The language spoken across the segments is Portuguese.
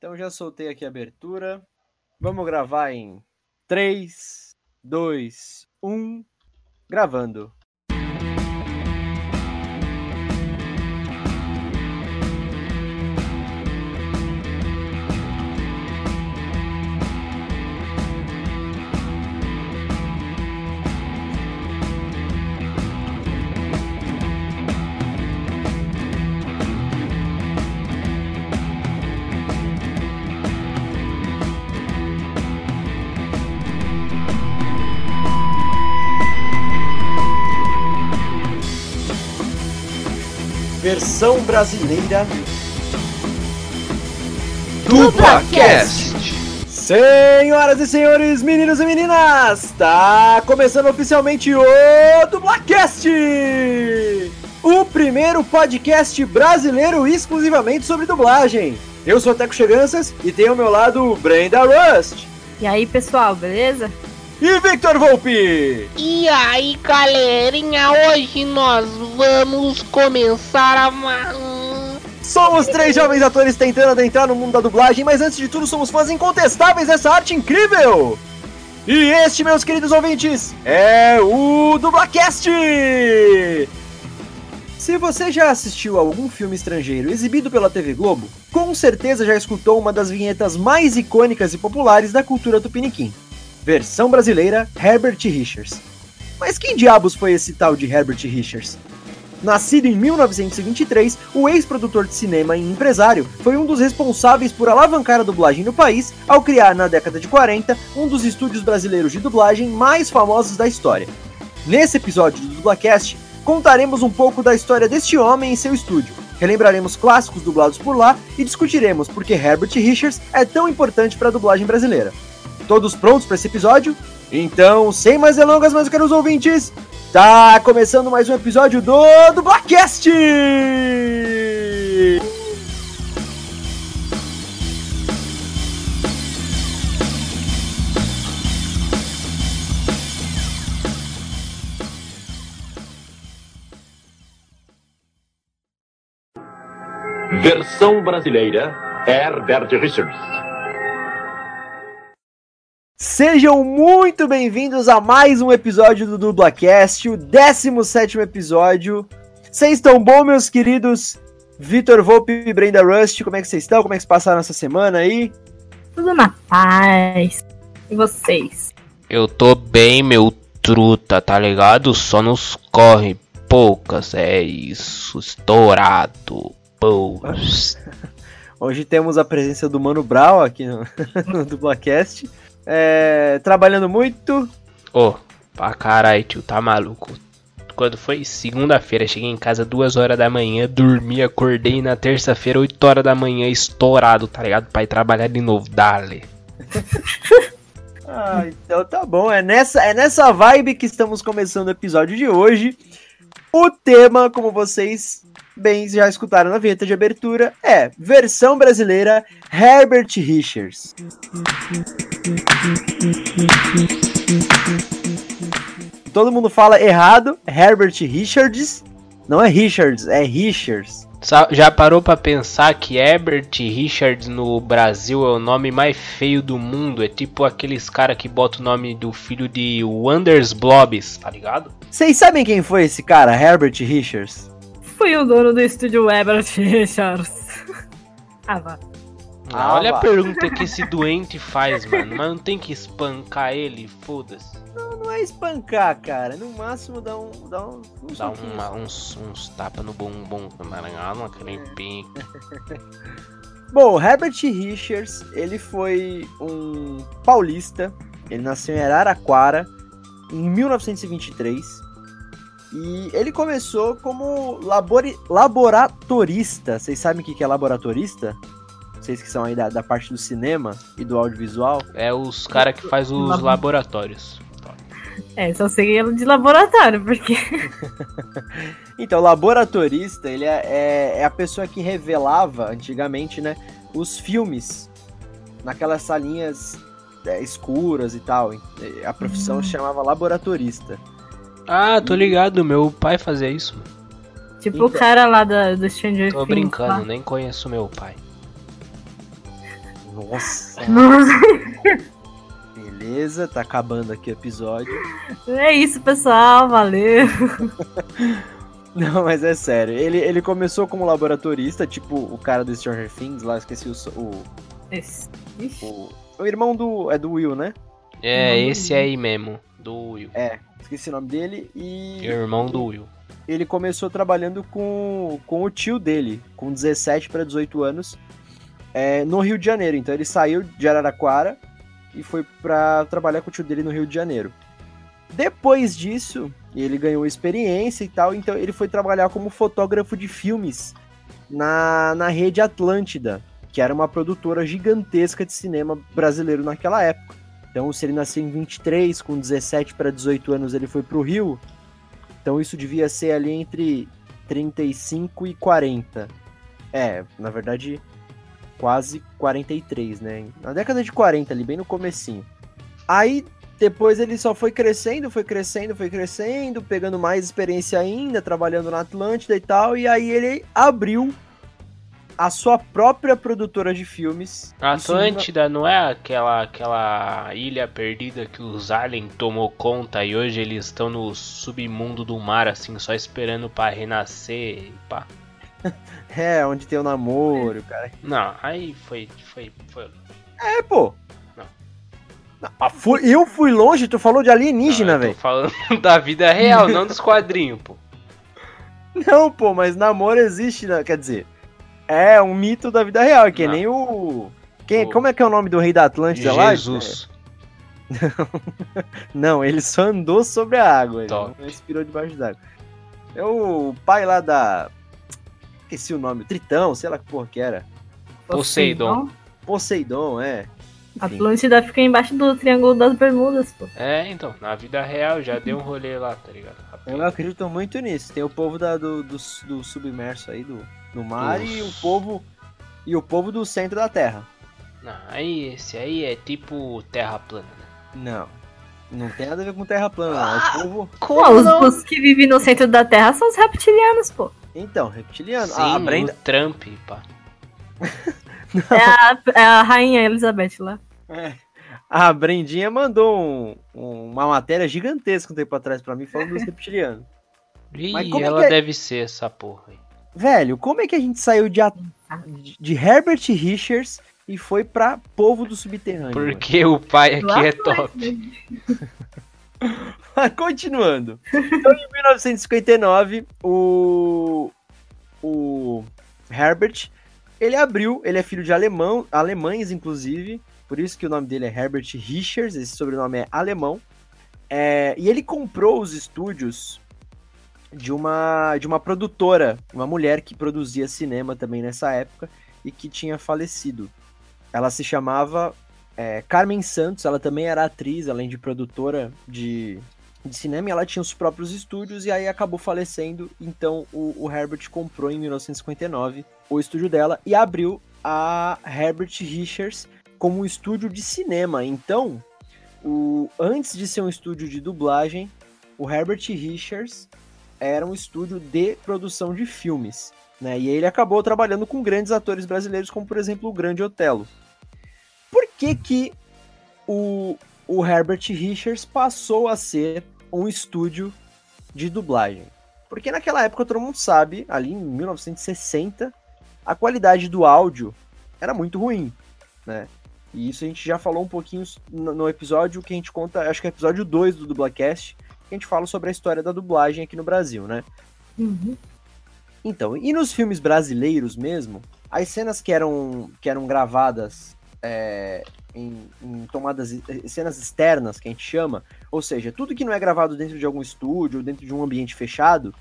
Então já soltei aqui a abertura. Vamos gravar em 3, 2, 1. Gravando. Versão brasileira DublaCast. Senhoras e senhores, meninos e meninas, tá começando oficialmente o DublaCast! O primeiro podcast brasileiro exclusivamente sobre dublagem. Eu sou o Teco Cheganças e tenho ao meu lado Brenda Rust E aí, pessoal, beleza? E Victor Volpe. E aí, galerinha, hoje nós vamos começar a. Somos três jovens atores tentando adentrar no mundo da dublagem, mas antes de tudo somos fãs incontestáveis dessa arte incrível! E este, meus queridos ouvintes, é o Dublacast! Se você já assistiu a algum filme estrangeiro exibido pela TV Globo, com certeza já escutou uma das vinhetas mais icônicas e populares da cultura tupiniquim. Versão brasileira, Herbert Richards. Mas quem diabos foi esse tal de Herbert Richards? Nascido em 1923, o ex-produtor de cinema e empresário foi um dos responsáveis por alavancar a dublagem no país ao criar, na década de 40, um dos estúdios brasileiros de dublagem mais famosos da história. Nesse episódio do Dublacast, contaremos um pouco da história deste homem e seu estúdio, relembraremos clássicos dublados por lá e discutiremos por que Herbert Richards é tão importante para a dublagem brasileira. Todos prontos para esse episódio? Então, sem mais delongas, meus caros ouvintes, Tá começando mais um episódio do Dublacast! Versão brasileira, Herbert Richards. Sejam muito bem-vindos a mais um episódio do Dublacast, o 17 episódio. Vocês estão bom, meus queridos? Vitor Volpe e Brenda Rust, como é que vocês estão? Como é que vocês passaram essa semana aí? Tudo na paz. E vocês? Eu tô bem, meu truta, tá ligado? Só nos corre poucas, é isso. Estourado. Pous. Hoje temos a presença do Mano Brau aqui no, no Dublacast. É, trabalhando muito. Ô, pra caralho, tio, tá maluco? Quando foi segunda-feira, cheguei em casa duas horas da manhã, dormi, acordei na terça-feira, 8 horas da manhã, estourado, tá ligado? Pra ir trabalhar de novo, dale. Ah, então tá bom. É nessa, é nessa vibe que estamos começando o episódio de hoje. O tema, como vocês bem já escutaram na vinheta de abertura, é versão brasileira Herbert Richards. Todo mundo fala errado, Herbert Richards. Não é Richards, é Richards. Já parou pra pensar que Herbert Richards no Brasil é o nome mais feio do mundo? É tipo aqueles cara que bota o nome do filho de Wonders Blobs, tá ligado? Vocês sabem quem foi esse cara, Herbert Richards? Fui o dono do estúdio Herbert Richards. ah, vá. Ah, Olha a pergunta que esse doente faz, mano. Mas não tem que espancar ele, foda-se. Não, não é espancar, cara. No máximo dá um. Dá um, um Dá uma- uns, uns tapas no bumbum, tá ligado? Uma crempinha. Bom, Herbert Richards, ele foi um paulista. Ele nasceu em Araraquara em 1923. E ele começou como labori- laboratorista. Vocês sabem o que que é laboratorista? Vocês que são aí da, da parte do cinema e do audiovisual. É os cara que faz os Labo- laboratórios. É, só sei ele de laboratório, porque. Então, laboratorista, ele é, é- é a pessoa que revelava, antigamente, né, os filmes naquelas salinhas é, escuras e tal. A profissão Hum. se chamava laboratorista. Ah, tô ligado, meu pai fazia isso. Tipo Então. o cara lá da, do Stranger Tô Things. brincando, lá. nem conheço meu pai. Nossa. Nossa. Beleza, tá acabando aqui o episódio. É isso, pessoal. Valeu. Não, mas é sério. Ele, ele começou como laboratorista, tipo o cara do Stranger Things lá, esqueci o, o, Esse. O, o irmão do. É do Will, né? É, esse aí mesmo, do Will. É, esqueci o nome dele. E Irmão do Will. ele começou trabalhando com, com o tio dele, com 17 para 18 anos, é, no Rio de Janeiro. Então ele saiu de Araraquara e foi pra trabalhar com o tio dele no Rio de Janeiro. Depois disso, ele ganhou experiência e tal, então ele foi trabalhar como fotógrafo de filmes na, na rede Atlântida, que era uma produtora gigantesca de cinema brasileiro naquela época. Então, se ele nasceu em 23, com 17 para 18 anos, ele foi pro Rio. Então, isso devia ser ali entre 35 e 40. É, na verdade, quase 43, né? Na década de 40, ali, bem no comecinho. Aí, depois ele só foi crescendo, foi crescendo, foi crescendo, pegando mais experiência ainda, trabalhando na Atlântida e tal, e aí ele abriu a sua própria produtora de filmes. Em Atlântida não é aquela, aquela ilha perdida que os aliens tomou conta e hoje eles estão no submundo do mar, assim, só esperando pra renascer e pá. É, onde tem o namoro, cara. Não, aí foi. foi, foi. É, pô. Não. Não, ah, fui- eu fui longe, tu falou de alienígena, Não, velho. tô falando da vida real, não dos quadrinhos, pô. Não, pô, mas namoro existe, né? quer dizer, é um mito da vida real, é que Não. nem o... Quem, O- como é que é o nome do rei da Atlântida lá? Jesus. Não, ele só andou sobre a água, ele Top. não respirou debaixo d'água. É o pai lá da... Esqueci o nome, Tritão, sei lá que porra que era. Poseidon. Poseidon, é. Enfim. Atlântida fica embaixo do Triângulo das Bermudas, pô. É, então, na vida real já deu um rolê lá, tá ligado? Eu acredito muito nisso. Tem o povo da- do, do, do submerso aí, do, do mar, e o povo... E o povo do centro da Terra. Não, aí esse aí é tipo terra plana, né? Não. Não tem nada a ver com terra plana, não. É o povo. Pô, os, os que vivem no centro da Terra são os reptilianos, pô. Então, reptiliano. Sim, a Brenda. o Trump, pá. É a, é a rainha Elizabeth lá. É. A Brendinha mandou um- um- uma matéria gigantesca um tempo atrás pra mim falando dos reptilianos. Mas Ih, como é ela que é? deve ser essa porra aí. Velho, como é que a gente saiu de, a- de- Herbert Richards e foi pra povo do subterrâneo? mano? Porque o pai aqui Lá é top. Continuando. Então, em 1959, o, o Herbert, ele abriu, ele é filho de alemão, alemães, inclusive, por isso que o nome dele é Herbert Richards, esse sobrenome é alemão. É, e ele comprou os estúdios de uma, de uma produtora, uma mulher que produzia cinema também nessa época e que tinha falecido. Ela se chamava é, Carmen Santos, ela também era atriz, além de produtora de, de cinema, e ela tinha os próprios estúdios e aí acabou falecendo. Então o, o Herbert comprou em 1959 o estúdio dela e abriu a Herbert Richards como um estúdio de cinema. Então, o, antes de ser um estúdio de dublagem, o Herbert Richards era um estúdio de produção de filmes. Né? E ele acabou trabalhando com grandes atores brasileiros, como por exemplo o Grande Otelo. Por que, que o, o Herbert Richards passou a ser um estúdio de dublagem? Porque naquela época todo mundo sabe, ali em 1960, a qualidade do áudio era muito ruim, né? E isso a gente já falou um pouquinho no, episódio que a gente conta, acho que é episódio 2 do Dublacast, que a gente fala sobre a história da dublagem aqui no Brasil, né? Uhum. Então, e nos filmes brasileiros mesmo, as cenas que eram, que eram gravadas é, em, em tomadas, cenas externas, que a gente chama, ou seja, tudo que não é gravado dentro de algum estúdio dentro de um ambiente fechado,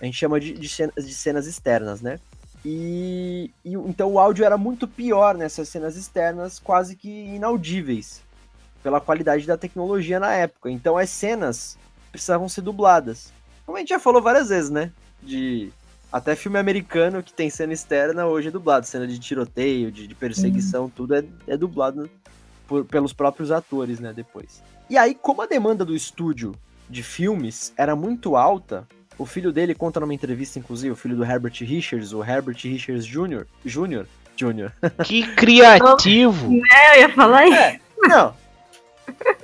a gente chama de, de, cenas, de cenas externas, né? E, e então o áudio era muito pior nessas cenas externas, quase que inaudíveis, pela qualidade da tecnologia na época. Então as cenas precisavam ser dubladas. Como a gente já falou várias vezes, né? De até filme americano que tem cena externa hoje é dublado. Cena de tiroteio, de, de perseguição, tudo é, é dublado por- pelos próprios atores, né? Depois. E aí, como a demanda do estúdio de filmes era muito alta, o filho dele conta numa entrevista, inclusive, o filho do Herbert Richards, o Herbert Richards Jr., Jr. Jr. Que criativo! É, eu ia falar isso. Não.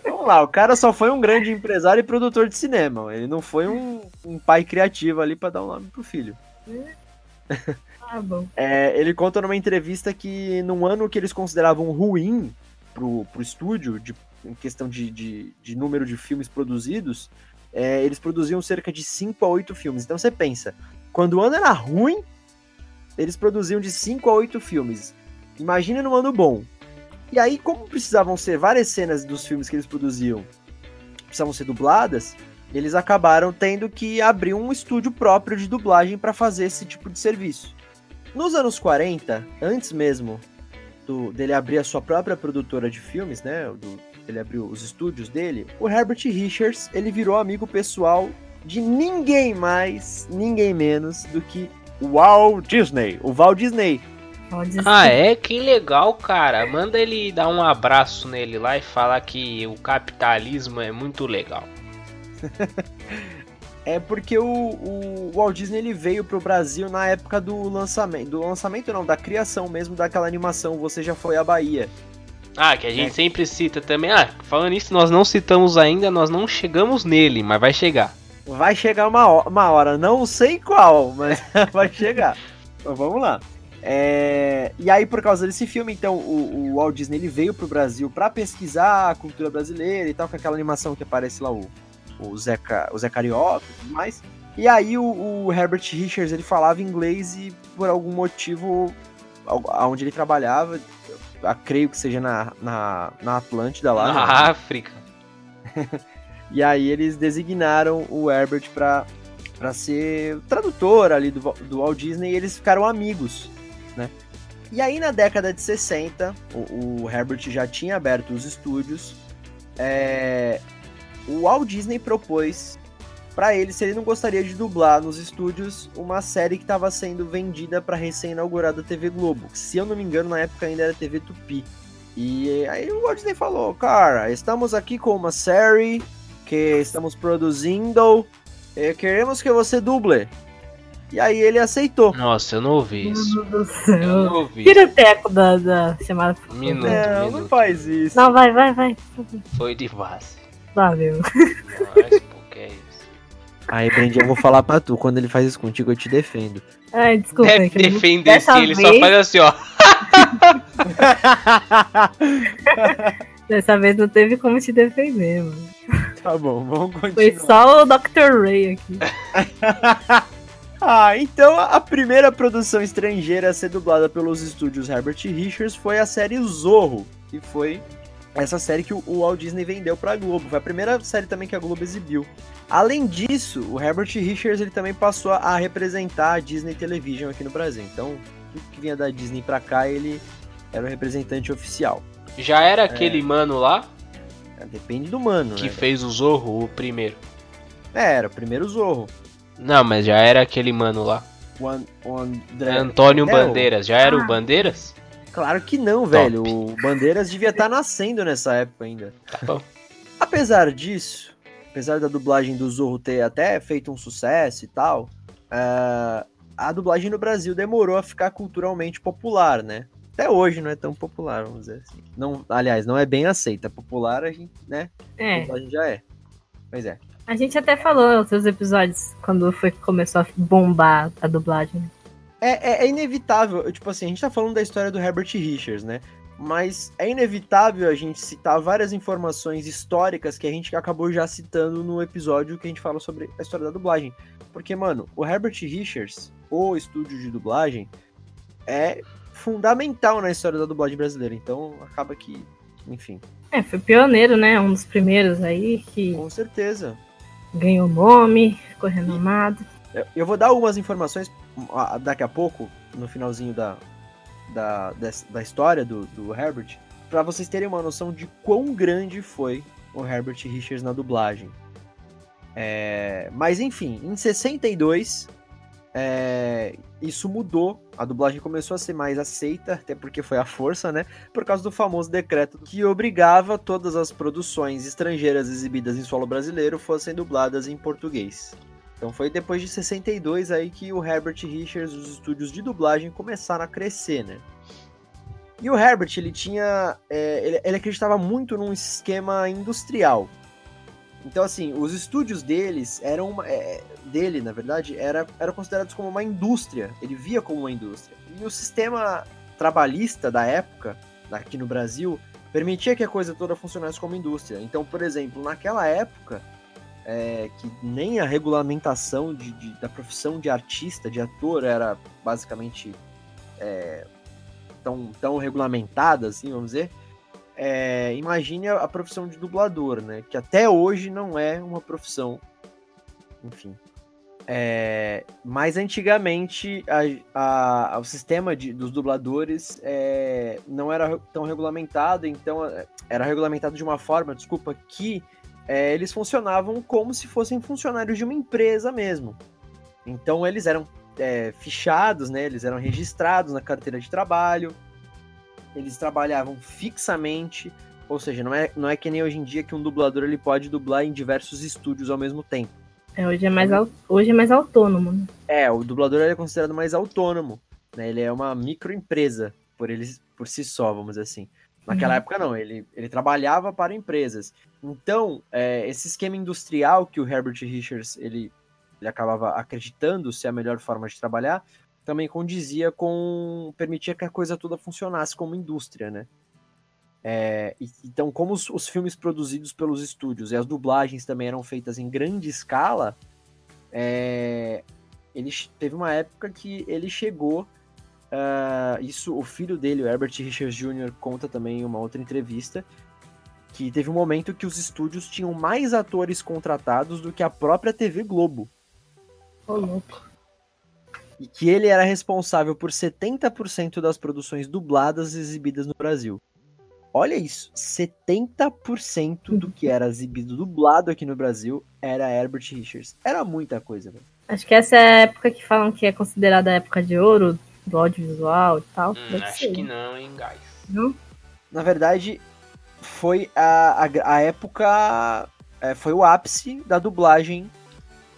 Vamos lá, o cara só foi um grande empresário e produtor de cinema. Ele não foi um, um pai criativo ali pra dar um nome pro filho. Ah, bom. É, ele conta numa entrevista que num ano que eles consideravam ruim pro, pro estúdio, de, em questão de, de, de número de filmes produzidos, é, eles produziam cerca de 5 a 8 filmes. Então você pensa, quando o ano era ruim, eles produziam de 5 a 8 filmes. Imagina num ano bom. E aí, como precisavam ser várias cenas dos filmes que eles produziam, precisavam ser dubladas, eles acabaram tendo que abrir um estúdio próprio de dublagem para fazer esse tipo de serviço. Nos anos 40, antes mesmo do, dele abrir a sua própria produtora de filmes, né? Do, ele abriu os estúdios dele, o Herbert Richards ele virou amigo pessoal de ninguém mais, ninguém menos do que o Walt Disney, o Walt Disney. Ah, é? Que legal, cara. Manda ele dar um abraço nele lá e falar que o capitalismo é muito legal. É porque o, o Walt Disney ele veio pro Brasil na época do lançamento, do lançamento não, da criação mesmo daquela animação Você Já Foi à Bahia. Ah, que a gente É. sempre cita também. Ah, falando nisso, nós não citamos ainda, nós não chegamos nele, mas vai chegar. Vai chegar uma hora, uma hora não sei qual, mas vai chegar. Então vamos lá. É, E aí, por causa desse filme, então, o, o Walt Disney ele veio pro Brasil pra pesquisar a cultura brasileira e tal, com aquela animação que aparece lá, o, o, Zé, Ca- o Zé Carioca e tudo mais. E aí, o, o Herbert Richards ele falava inglês e, por algum motivo, aonde ele trabalhava, creio que seja na, na, na Atlântida lá. né? Na África. E aí eles designaram o Herbert pra, pra ser tradutor ali do, do Walt Disney e eles ficaram amigos, né? E aí na década de 60, o, o Herbert já tinha aberto os estúdios, é, o Walt Disney propôs pra ele se ele não gostaria de dublar nos estúdios uma série que estava sendo vendida pra recém-inaugurada TV Globo, que se eu não me engano na época ainda era TV Tupi. E aí o Walt Disney falou, cara, estamos aqui com uma série que estamos produzindo e queremos que você duble. E aí ele aceitou. Nossa, eu não ouvi isso. Meu Deus do Eu céu. não ouvi. Tira o teco da, da chamada. Um minuto, Não, minuto. não faz isso. Não, vai, vai, vai. Foi de base. Valeu. Mas, pô, que é isso? Aí, Brendi, eu vou falar pra tu. Quando ele faz isso contigo, eu te defendo. Ai, desculpa. Deve é que defender se ele só vez- faz assim, ó. Dessa vez não teve como te defender, mano. tá bom, vamos Foi continuar. só o Dr. Ray aqui. ah, então a primeira produção estrangeira a ser dublada pelos estúdios Herbert Richards foi a série Zorro, que foi essa série que o Walt Disney vendeu pra Globo. Foi a primeira série também que a Globo exibiu. Além disso, o Herbert Richards ele também passou a representar a Disney Television aqui no Brasil. Então, tudo que vinha da Disney pra cá, ele era o representante oficial. Já era aquele mano lá Depende do mano, que né? fez o Zorro, o primeiro. É, era o primeiro Zorro. Não, mas já era aquele mano lá. O, An- o André... Antônio É, Bandeiras. Já era Ah. o Bandeiras? Claro que não, velho. O Bandeiras devia estar nascendo nessa época ainda. Tá bom. Apesar disso, apesar da dublagem do Zorro ter até feito um sucesso e tal, ah, a dublagem no Brasil demorou a ficar culturalmente popular, né? Até hoje não é tão popular, vamos dizer assim. Não, aliás, não é bem aceita. Popular a gente, né? A É, dublagem já é. Pois é. a gente até falou nos seus episódios quando foi que começou a bombar a dublagem. É, é- é inevitável, tipo assim, a gente tá falando da história do Herbert Richards, né? Mas é inevitável a gente citar várias informações históricas que a gente acabou já citando no episódio que a gente fala sobre a história da dublagem. Porque, mano, o Herbert Richards, o estúdio de dublagem, é fundamental na história da dublagem brasileira. Então, acaba que, enfim, É, foi pioneiro, né? Um dos primeiros aí que com certeza. ganhou nome, ficou renomado. Eu, eu vou dar algumas informações daqui a pouco, no finalzinho da, da, da história do, do Herbert, pra vocês terem uma noção de quão grande foi o Herbert Richards na dublagem. É, mas enfim, em 62, é, isso mudou. A dublagem começou a ser mais aceita, até porque foi a força, né? Por causa do famoso decreto que obrigava todas as produções estrangeiras exibidas em solo brasileiro fossem dubladas em português. Então foi depois de 62 aí que o Herbert Richards, os estúdios de dublagem começaram a crescer, né? E o Herbert, ele tinha. é, ele, ele acreditava muito num esquema industrial. Então, assim, os estúdios deles eram. uma- é, dele, na verdade, era, eram considerados como uma indústria. Ele via como uma indústria. E o sistema trabalhista da época, aqui no Brasil, permitia que a coisa toda funcionasse como indústria. Então, por exemplo, naquela época, é, que nem a regulamentação de, de- da profissão de artista, de ator, era basicamente é, tão, tão regulamentada, assim, vamos dizer. É, imagine a, a profissão de dublador, né? Que até hoje não é uma profissão. Enfim. É, mas antigamente a- a- o sistema de- dos dubladores é, não era tão regulamentado, então é, era regulamentado de uma forma, desculpa, que é, eles funcionavam como se fossem funcionários de uma empresa mesmo. Então eles eram é, fichados, né? Eles eram registrados na carteira de trabalho. Eles trabalhavam fixamente, ou seja, não é, não é que nem hoje em dia que um dublador ele pode dublar em diversos estúdios ao mesmo tempo. É, hoje, é mais hoje é mais autônomo, né? É, o dublador ele é considerado mais autônomo, né? Ele é uma microempresa por ele por si só, vamos dizer assim. Naquela Uhum. época não, ele, ele trabalhava para empresas. Então, é, esse esquema industrial que o Herbert Richards ele, ele acabava acreditando ser a melhor forma de trabalhar, também condizia com permitia que a coisa toda funcionasse como indústria, né? É, então, como os, os filmes produzidos pelos estúdios e as dublagens também eram feitas em grande escala, é, ele teve uma época que ele chegou. Ah, isso, o filho dele, o Herbert Richards Jr., conta também em uma outra entrevista. Que teve um momento que os estúdios tinham mais atores contratados do que a própria TV Globo. Ô, louco. E que ele era responsável por 70% das produções dubladas exibidas no Brasil. Olha isso, 70% do que era exibido dublado aqui no Brasil era Herbert Richards. Era muita coisa, velho. Acho que essa é a época que falam que é considerada a época de ouro do audiovisual e tal. Hum, acho ser, que não, hein, guys. não? Na verdade, foi a, a, a época. é, foi o ápice da dublagem,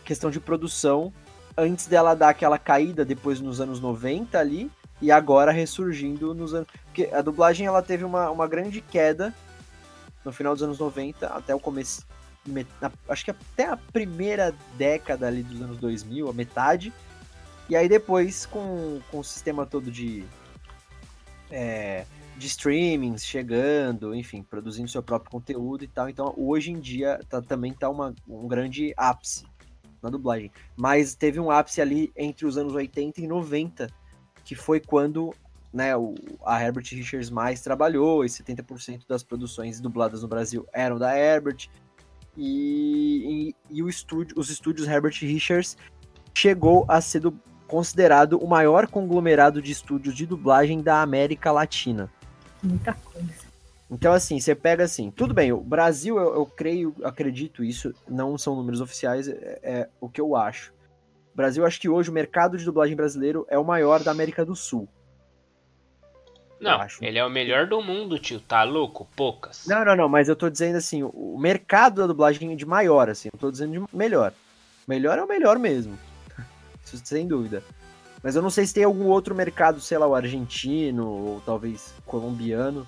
questão de produção, antes dela dar aquela caída depois nos anos 90 ali, e agora ressurgindo nos anos. Porque a dublagem ela teve uma, uma grande queda no final dos anos 90 até o começo. met- na- acho que até a primeira década ali dos anos 2000, a metade. E aí depois, com, com o sistema todo de. é, de streamings chegando, enfim, produzindo seu próprio conteúdo e tal. Então, hoje em dia tá, também tá uma, um grande ápice na dublagem. Mas teve um ápice ali entre os anos 80 e 90, que foi quando né, o, a Herbert Richards mais trabalhou, e 70% das produções dubladas no Brasil eram da Herbert. E, e, e o estúdio, os estúdios Herbert Richards chegou a ser considerado o maior conglomerado de estúdios de dublagem da América Latina. Muita coisa. Então, assim, você pega assim, tudo bem, o Brasil, eu, eu creio, acredito isso, não são números oficiais, é, é o que eu acho. O Brasil, acho que hoje o mercado de dublagem brasileiro é o maior da América do Sul. Não, acho. ele é o melhor do mundo, tio. Tá louco? Poucas. Não, não, não, mas eu tô dizendo assim, o, mercado da dublagem é de maior, assim, eu tô dizendo de melhor. Melhor é o melhor mesmo, sem dúvida. Mas eu não sei se tem algum outro mercado, sei lá, o argentino, ou talvez colombiano,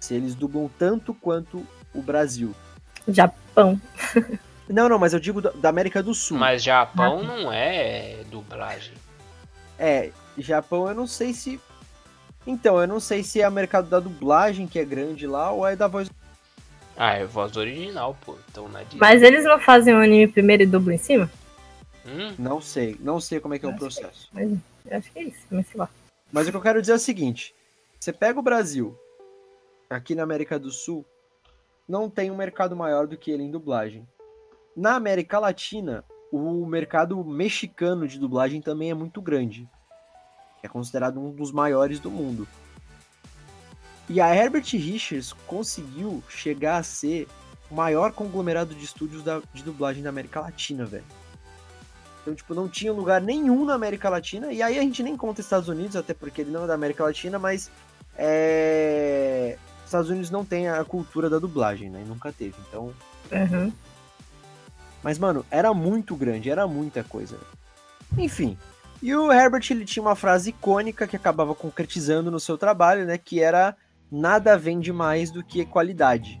se eles dublam tanto quanto o Brasil. Japão. Não, não, mas eu digo da, América do Sul. Mas Japão não é dublagem. É, Japão eu não sei se. Então, eu não sei se é o mercado da dublagem que é grande lá ou é da voz. Ah, é voz original, pô. Então não é de... Mas eles não fazem o anime primeiro e dublam em cima? Hum? Não sei, não sei como é que é o que- processo. Mas eu acho que é isso, mas sei lá. Mas o que eu quero dizer é o seguinte: você pega o Brasil, aqui na América do Sul, não tem um mercado maior do que ele em dublagem. Na América Latina, o mercado mexicano de dublagem também é muito grande. É considerado um dos maiores do mundo. E a Herbert Richards conseguiu chegar a ser o maior conglomerado de estúdios da- de dublagem da América Latina, velho. Então, tipo, não tinha lugar nenhum na América Latina. E aí a gente nem conta Estados Unidos, até porque ele não é da América Latina, mas é... Estados Unidos não tem a cultura da dublagem, né? E nunca teve. Então. Uhum. Mas, mano, era muito grande, era muita coisa. Enfim. E o Herbert ele tinha uma frase icônica que acabava concretizando no seu trabalho, né? Que era nada vende mais do que qualidade.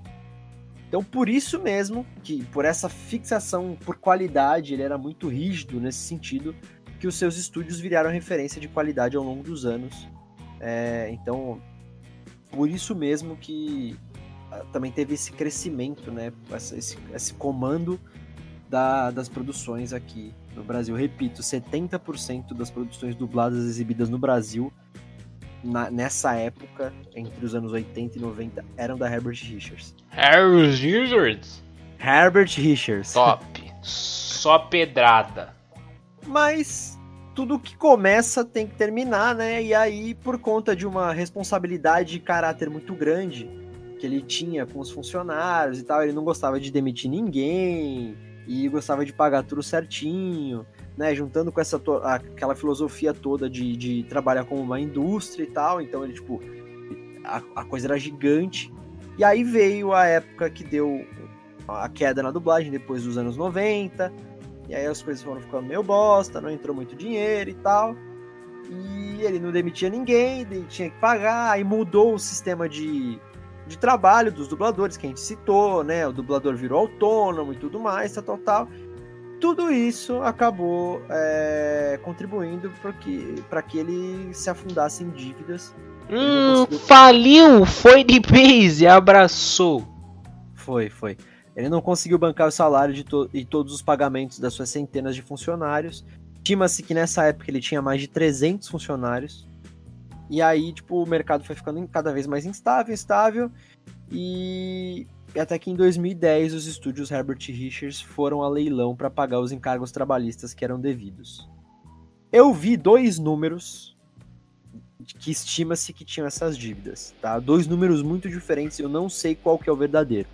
Então, por isso mesmo, que por essa fixação por qualidade, ele era muito rígido nesse sentido, que os seus estúdios viraram referência de qualidade ao longo dos anos. É, então, por isso mesmo que ah, também teve esse crescimento, né? Esse, esse comando da, das produções aqui no Brasil. Repito, 70% das produções dubladas exibidas no Brasil na, nessa época, entre os anos 80 e 90, eram da Herbert Richards. Herbert Richards? Herbert Richards. Top. Só pedrada. Mas tudo que começa tem que terminar, né? E aí, por conta de uma responsabilidade de caráter muito grande que ele tinha com os funcionários e tal, ele não gostava de demitir ninguém e gostava de pagar tudo certinho né, juntando com essa aquela filosofia toda de, de trabalhar como uma indústria e tal, então ele, tipo, a, a coisa era gigante. E aí veio a época que deu a queda na dublagem, depois dos anos 90, e aí as coisas foram ficando meio bosta, não entrou muito dinheiro e tal. E ele não demitia ninguém, ele tinha que pagar, aí mudou o sistema de, de trabalho dos dubladores que a gente citou, né? O dublador virou autônomo e tudo mais, tal, tal, tal tudo isso acabou é, contribuindo para que, que ele se afundasse em dívidas. Hum, conseguiu... faliu, foi de base, abraçou. Foi, foi. Ele não conseguiu bancar o salário de to e todos os pagamentos das suas centenas de funcionários. Estima-se que nessa época ele tinha mais de 300 funcionários. E aí, tipo, o mercado foi ficando cada vez mais instável, instável. E e até que em 2010 os estúdios Herbert Richards foram a leilão para pagar os encargos trabalhistas que eram devidos. Eu vi dois números que estima-se que tinham essas dívidas, tá? Dois números muito diferentes, eu não sei qual que é o verdadeiro.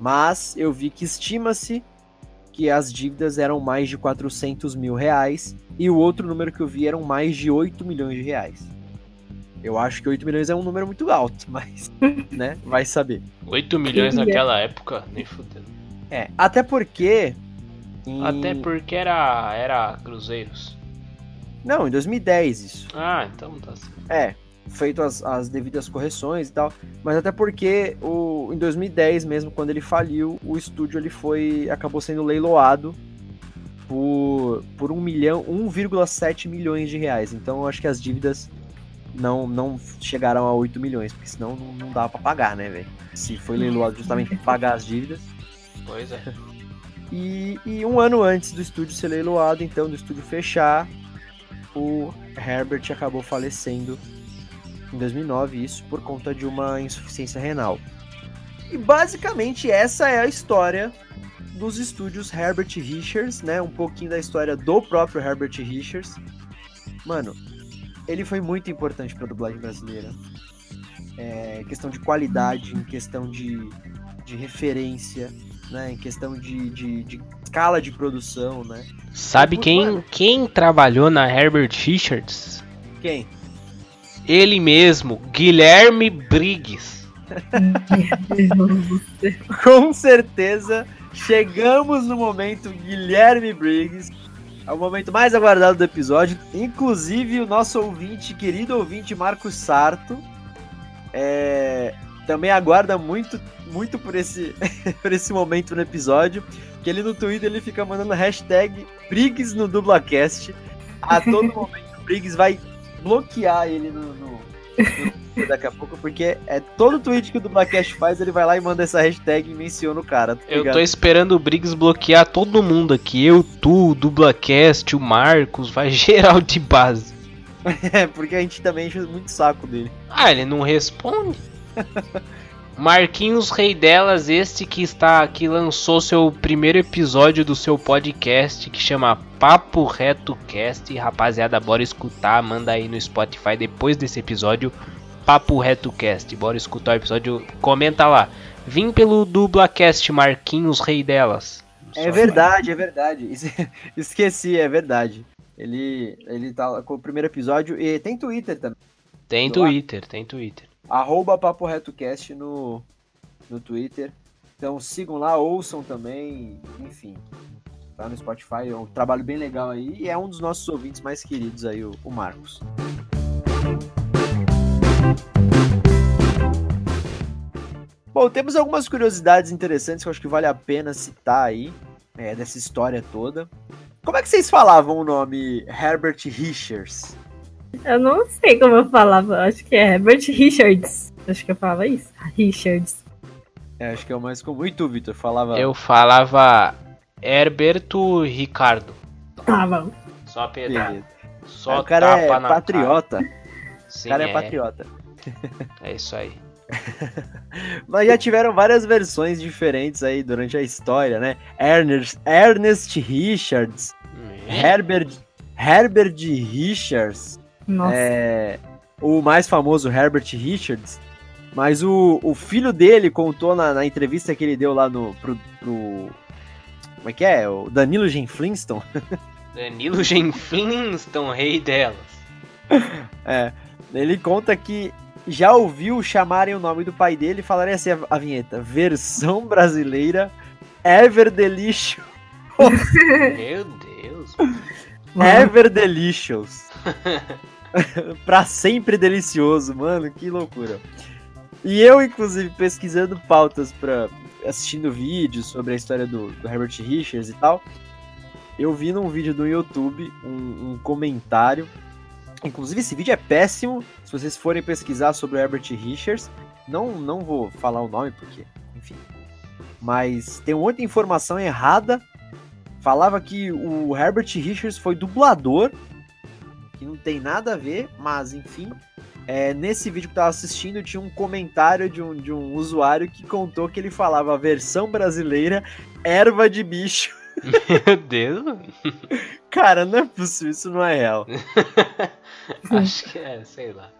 Mas eu vi que estima-se que as dívidas eram mais de 400 mil reais e o outro número que eu vi eram mais de 8 milhões de reais. Eu acho que 8 milhões é um número muito alto, mas, né, vai saber. 8 milhões naquela época, nem fudendo. É, até porque. Em... Até porque era, era Cruzeiros. Não, em 2010 isso. Ah, então tá assim. É, feito as, as devidas correções e tal. Mas até porque o, em 2010 mesmo, quando ele faliu, o estúdio ele foi. acabou sendo leiloado por, por 1 milhão, 1,7 milhões de reais. Então eu acho que as dívidas não, não chegaram a 8 milhões, porque senão não, não dava pra pagar, né, velho? Se foi leiloado justamente pra pagar as dívidas. Pois é. E, e, um ano antes do estúdio ser leiloado, então, do estúdio fechar, o Herbert acabou falecendo em 2009, isso por conta de uma insuficiência renal. E basicamente essa é a história dos estúdios Herbert Richards, né? Um pouquinho da história do próprio Herbert Richards. Mano, ele foi muito importante para a dublagem brasileira. É, em questão de qualidade, em questão de, de referência, né? Em questão de, de, de escala de produção, né? Sabe quem, quem trabalhou na Herbert Richards? Quem? Ele mesmo, Guilherme Briggs. Com certeza, chegamos no momento Guilherme Briggs é o momento mais aguardado do episódio. Inclusive, o nosso ouvinte, querido ouvinte Marcos Sarto, é, também aguarda muito, muito por esse, por esse momento no episódio. Que ele no Twitter ele fica mandando hashtag Briggs no Dublacast. A todo momento o Briggs vai bloquear ele no, no, daqui a pouco, porque é todo tweet que o Dublacast faz, ele vai lá e manda essa hashtag e menciona o cara. Tá eu tô esperando o Briggs bloquear todo mundo aqui. Eu, tu, o Dublacast, o Marcos, vai geral de base. É, porque a gente também enche muito saco dele. Ah, ele não responde? Marquinhos Rei Delas, este que está aqui, lançou seu primeiro episódio do seu podcast que chama Papo Reto Cast. Rapaziada, bora escutar, manda aí no Spotify depois desse episódio Papo Reto Cast. Bora escutar o episódio. Comenta lá. Vim pelo Dublacast Marquinhos Rei delas. É verdade, é verdade. Esqueci, é verdade. Ele, ele tá com o primeiro episódio e tem Twitter também. Tem Twitter, tem Twitter. Arroba Papo Reto Cast no, no Twitter. Então sigam lá, ouçam também, enfim. tá no Spotify, é um trabalho bem legal aí, e é um dos nossos ouvintes mais queridos aí, o, o Marcos. Bom, temos algumas curiosidades interessantes que eu acho que vale a pena citar aí, é, dessa história toda. Como é que vocês falavam o nome Herbert Richards? Eu não sei como eu falava. Acho que é Herbert Richards. Acho que eu falava isso. Richards. É, acho que é o mais comum. E tu, Vitor? Falava. Eu falava Herberto Ricardo. Tá bom. Só pedrada. Só o cara é patriota. cara. O Sim, cara é é, patriota. é isso aí. Mas já tiveram várias versões diferentes aí durante a história, né? Ernest, Ernest Richards, É. Herbert, Herbert Richards, Nossa. é, o mais famoso Herbert Richards. Mas o, o filho dele contou na, na entrevista que ele deu lá no pro, pro- como é que é? O Danilo Gen Flintstone. Danilo Genflinston, rei delas. É, ele conta que já ouviu chamarem o nome do pai dele e falarem assim a, a vinheta, versão brasileira Ever Delicious. Meu Deus. Ever Delicious. pra sempre delicioso, mano, que loucura. E eu, inclusive, pesquisando pautas pra. assistindo vídeos sobre a história do, do Herbert Richards e tal. Eu vi num vídeo do YouTube um, um comentário. Inclusive, esse vídeo é péssimo. Se vocês forem pesquisar sobre o Herbert Richards, não, não vou falar o nome porque, enfim. Mas tem de informação errada. Falava que o Herbert Richards foi dublador, que não tem nada a ver, mas enfim. É, nesse vídeo que eu tava assistindo, tinha um comentário de um, de um usuário que contou que ele falava a versão brasileira erva de bicho. Meu Deus. Cara, não é possível, isso não é real. Acho que é, sei lá.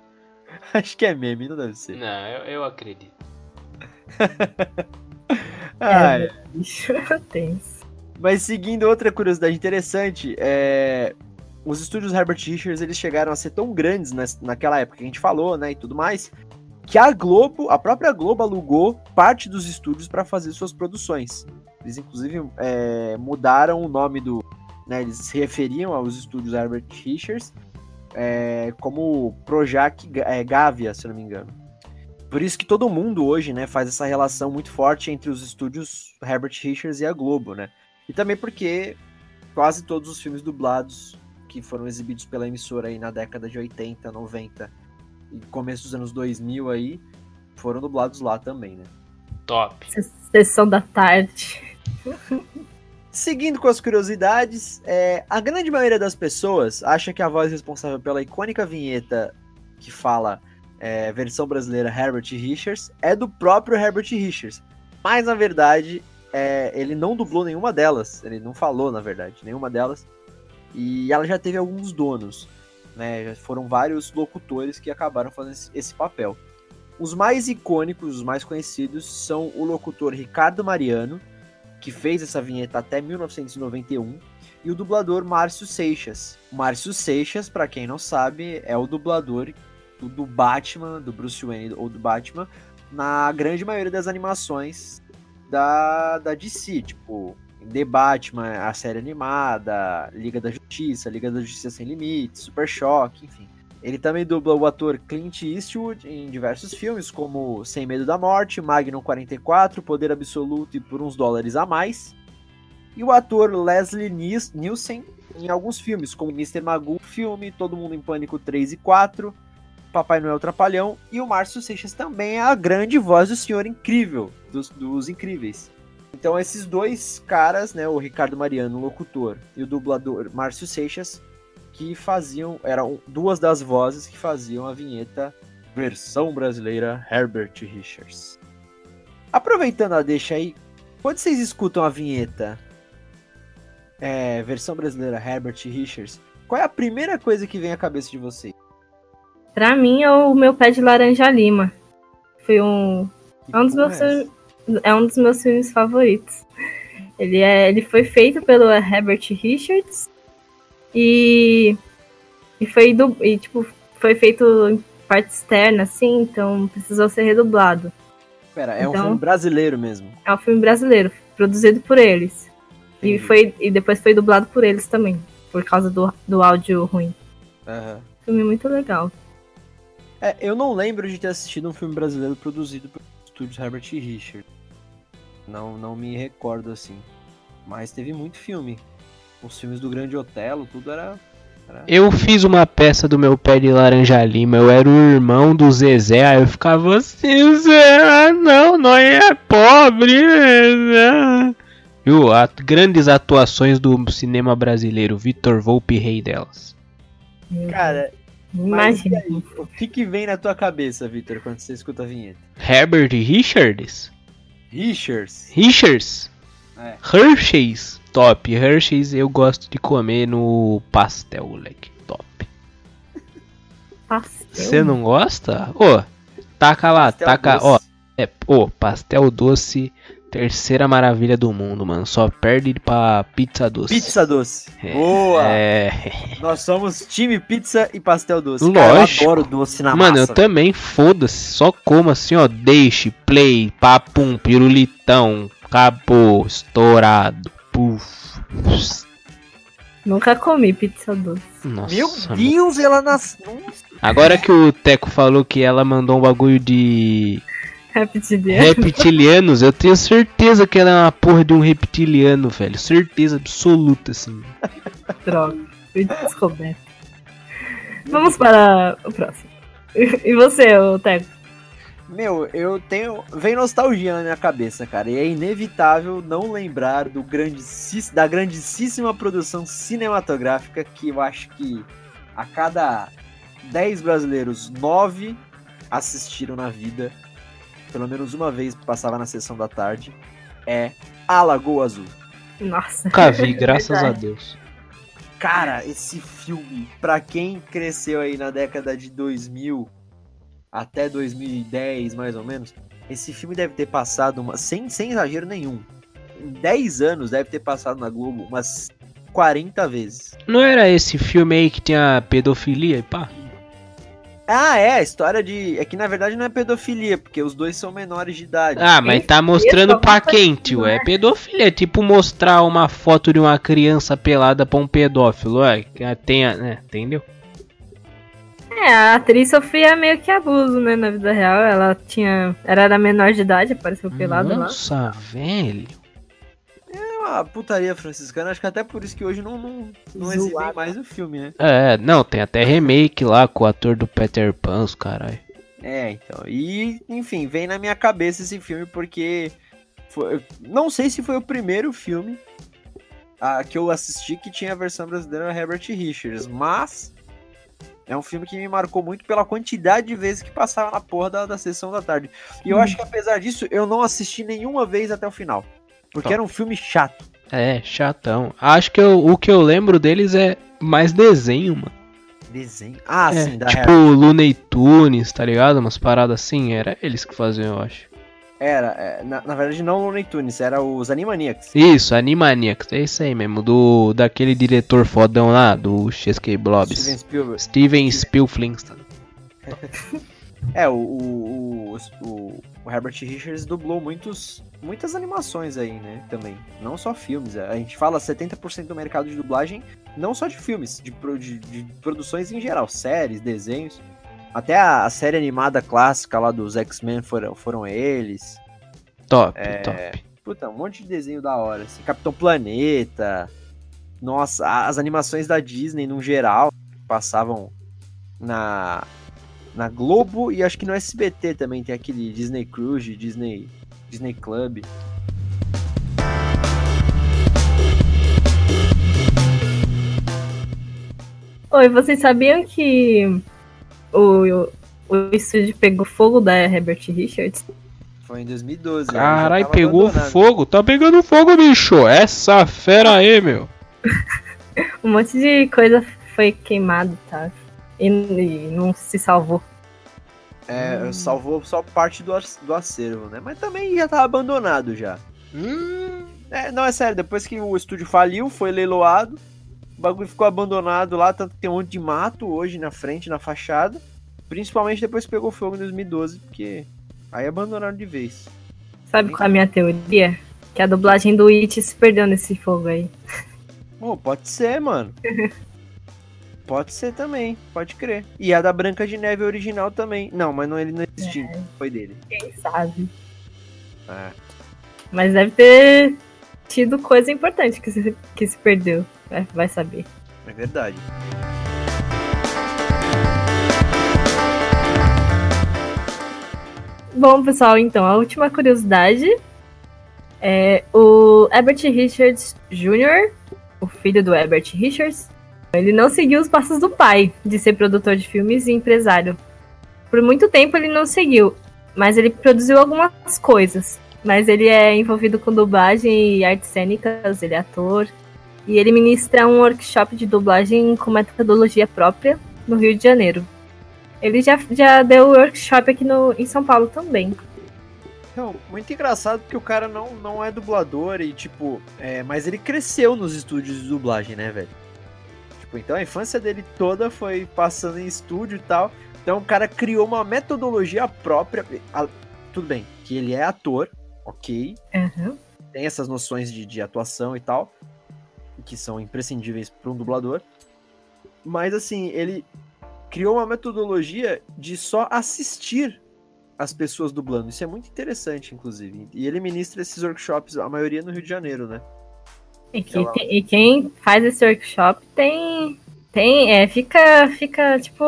Acho que é meme, não deve ser. Não, eu, eu acredito. Ai, Bicho, tenso. Mas seguindo outra curiosidade interessante, é... os estúdios Herbert Richards eles chegaram a ser tão grandes naquela época que a gente falou, né, e tudo mais, que a Globo, a própria Globo alugou parte dos estúdios para fazer suas produções. Eles inclusive é, mudaram o nome do, né, eles se referiam aos estúdios Herbert Richards é, como Projac é, Gavia, se não me engano. Por isso que todo mundo hoje, né, faz essa relação muito forte entre os estúdios Herbert Richards e a Globo, né? E também porque quase todos os filmes dublados que foram exibidos pela emissora aí na década de 80, 90 e começo dos anos 2000 aí foram dublados lá também, né? Top. Sessão da tarde. Seguindo com as curiosidades, é, a grande maioria das pessoas acha que a voz responsável pela icônica vinheta que fala é, versão brasileira Herbert Richards é do próprio Herbert Richards. Mas na verdade, é, ele não dublou nenhuma delas. Ele não falou, na verdade, nenhuma delas. E ela já teve alguns donos. Né? Já foram vários locutores que acabaram fazendo esse- papel. Os mais icônicos, os mais conhecidos, são o locutor Ricardo Mariano, que fez essa vinheta até 1991, e o dublador Márcio Seixas. Márcio Seixas, pra quem não sabe, é o dublador do, do Batman, do Bruce Wayne ou do Batman, na grande maioria das animações da, da DC, tipo The Batman, a série animada, Liga da Justiça, Liga da Justiça Sem Limites, Super Choque, enfim. Ele também dubla o ator Clint Eastwood em diversos filmes, como Sem Medo da Morte, Magnum 44, Poder Absoluto e Por Uns Dólares a Mais. E o ator Leslie Nielsen em alguns filmes, como Mr. Magoo, filme, Todo Mundo em Pânico 3 e 4, Papai Noel Trapalhão. E o Márcio Seixas também é a grande voz do Senhor Incrível, dos, dos Incríveis. Então esses dois caras, né, o Ricardo Mariano, o locutor, e o dublador Márcio Seixas, que faziam, eram duas das vozes que faziam a vinheta versão brasileira Herbert Richards. Aproveitando a deixa aí, quando vocês escutam a vinheta é, versão brasileira Herbert Richards, qual é a primeira coisa que vem à cabeça de vocês? Pra mim é o meu pé de laranja lima. Foi um. Que É um dos meus, é? É um dos meus filmes favoritos. Ele, é, ele foi feito pelo Herbert Richards e, e foi du, e, tipo, foi feito em parte externa, assim, então precisou ser redublado. Pera, é um então- filme brasileiro mesmo. É um filme brasileiro, produzido por eles. E, foi, e depois foi dublado por eles também, por causa do, do áudio ruim. Aham. Filme muito legal. É, eu não lembro de ter assistido um filme brasileiro produzido pelo estúdio Herbert Richard. Não, não me recordo assim. Mas teve muito filme. Os filmes do Grande Otelo, tudo era. era- Eu fiz uma peça do meu pé de laranja lima, eu era o irmão do Zezé, aí eu ficava assim, Zé, ah, não, nós é pobre, Zezé. Viu? At- grandes atuações do cinema brasileiro, Vitor Volpe, rei delas. Cara, mas Imagina. aí, o que, que vem na tua cabeça, Victor, quando você escuta a vinheta? Herbert Richards? Richards. Richards? É. Hershey's, top. Hershey's eu gosto de comer no pastel, moleque, top. Pastel. Você não gosta? Ô, taca lá, Pastel taca, doce. ó. É, ô, pastel doce, terceira maravilha do mundo, mano. Só perde pra pizza doce. Pizza doce. É, Boa! É. Nós somos time pizza e pastel doce. Lógico. Cara, eu adoro doce na Mano, eu massa. também, foda-se. Só como assim, ó. Deixe, play, papum, pirulitão. Acabou, estourado. Puf. Nunca comi pizza doce. Nossa. Meu mano. Deus, ela nasceu. Agora que o Teco falou que ela mandou um bagulho de Reptiliano. reptilianos, eu tenho certeza que ela é uma porra de um reptiliano, velho. Certeza absoluta, assim. Droga. Fui descoberto. Vamos para o próximo. E você, ô Teco? Meu, eu tenho. Vem nostalgia na minha cabeça, cara. E é inevitável não lembrar do da grandíssima produção cinematográfica que eu acho que a cada 10 brasileiros, 9 assistiram na vida. Pelo menos uma vez passava na sessão da tarde. É A Lagoa Azul. Nossa. Nunca vi, graças a. Deus. Cara, esse filme, pra quem cresceu aí na década de 2000 até 2010, mais ou menos, esse filme deve ter passado, uma, sem, sem exagero nenhum, em 10 anos deve ter passado na Globo umas 40 vezes. Não era esse filme aí que tinha pedofilia e pá? Ah, é, a história de. É que na verdade não é pedofilia, porque os dois são menores de idade. Ah, mas tá mostrando pra quem, tio? É pedofilia. É tipo mostrar uma foto de uma criança pelada pra um pedófilo. É, que tem, a- né? Entendeu? É, a atriz sofria meio que abuso, né, na vida real. Ela tinha. Era da menor de idade, apareceu pelada lá. Nossa, velho. Uma putaria franciscana, acho que até por isso que hoje não, não, não exibem mais o filme, né? É, não, tem até remake lá com o ator do Peter Pan, os caralho. É, então. E, enfim, vem na minha cabeça esse filme porque. Foi, não sei se foi o primeiro filme ah, que eu assisti que tinha a versão brasileira Herbert Richards, mas. É um filme que me marcou muito pela quantidade de vezes que passava na porra da, da sessão da tarde. E eu Hum. acho que apesar disso, eu não assisti nenhuma vez até o final. Porque Tá. era um filme chato. É, chatão. Acho que eu- o que eu lembro deles é mais desenho, mano. Desenho. Ah, É, sim, da tipo Herbert. Looney Tunes, tá ligado? Umas paradas assim, era eles que faziam, eu acho. Era, é, na, na verdade, não o Looney Tunes, era os Animaniacs. Isso, Animaniacs, é isso aí mesmo, do daquele diretor fodão lá, do Chesky Blobs. Steven Spielberg. Steven Spielflingston. É, o, o, o, o- Herbert Richards dublou muitos, muitas animações aí, né? Também. Não só filmes. A gente fala 70% do mercado de dublagem, não só de filmes, de, de, de produções em geral, séries, desenhos. Até a, a série animada clássica lá dos X-Men foram, foram eles. Top, É. top. Puta, um monte de desenho da hora. Assim. Capitão Planeta. Nossa, as animações da Disney, no geral, passavam na, na Globo e acho que no SBT também tem aquele Disney Cruise, Disney, Disney Club. Oi, vocês sabiam que o, o estúdio pegou fogo da Herbert Richards? Foi em 2012. né? Caralho, Já tava pegou abandonado. fogo, tá pegando fogo, bicho. Essa fera aí, meu. Um monte de coisa foi queimado, tá? E, e não se salvou. É, salvou só parte do, do acervo, né? Mas também já tava abandonado já. É, não, é sério, depois que o estúdio faliu, foi leiloado, o bagulho ficou abandonado lá, tanto que tem um monte de mato hoje na frente, na fachada. Principalmente depois que pegou fogo em 2012, porque aí abandonaram de vez. Sabe qual é a minha teoria? Que a dublagem do It se perdeu nesse fogo aí. Pô, pode ser, mano. pode ser também, pode crer. E a da Branca de Neve original também. Não, mas não, ele não existiu, foi dele. Quem sabe? É. Mas deve ter tido coisa importante que se, que se perdeu. Vai, vai saber. É verdade. Bom, pessoal, então, a última curiosidade é o Herbert Richards Jr., o filho do Herbert Richards, ele não seguiu os passos do pai de ser produtor de filmes e empresário. Por muito tempo ele não seguiu, mas ele produziu algumas coisas. Mas ele é envolvido com dublagem e artes cênicas, ele é ator. E ele ministra um workshop de dublagem com metodologia própria no Rio de Janeiro. Ele já, já deu workshop aqui no, em São Paulo também. Então, muito engraçado porque o cara não, não é dublador e, tipo, é, mas ele cresceu nos estúdios de dublagem, né, velho? Tipo, então a infância dele toda foi passando em estúdio e tal. Então o cara criou uma metodologia própria. a- tudo bem, que ele é ator, ok. Uhum. Tem essas noções de, de atuação e tal, que são imprescindíveis para um dublador. Mas assim, ele criou uma metodologia de só assistir as pessoas dublando. Isso é muito interessante, inclusive. E ele ministra esses workshops, a maioria no Rio de Janeiro, né? E, que- Ela- e quem faz esse workshop tem. Tem, é, fica, fica, tipo,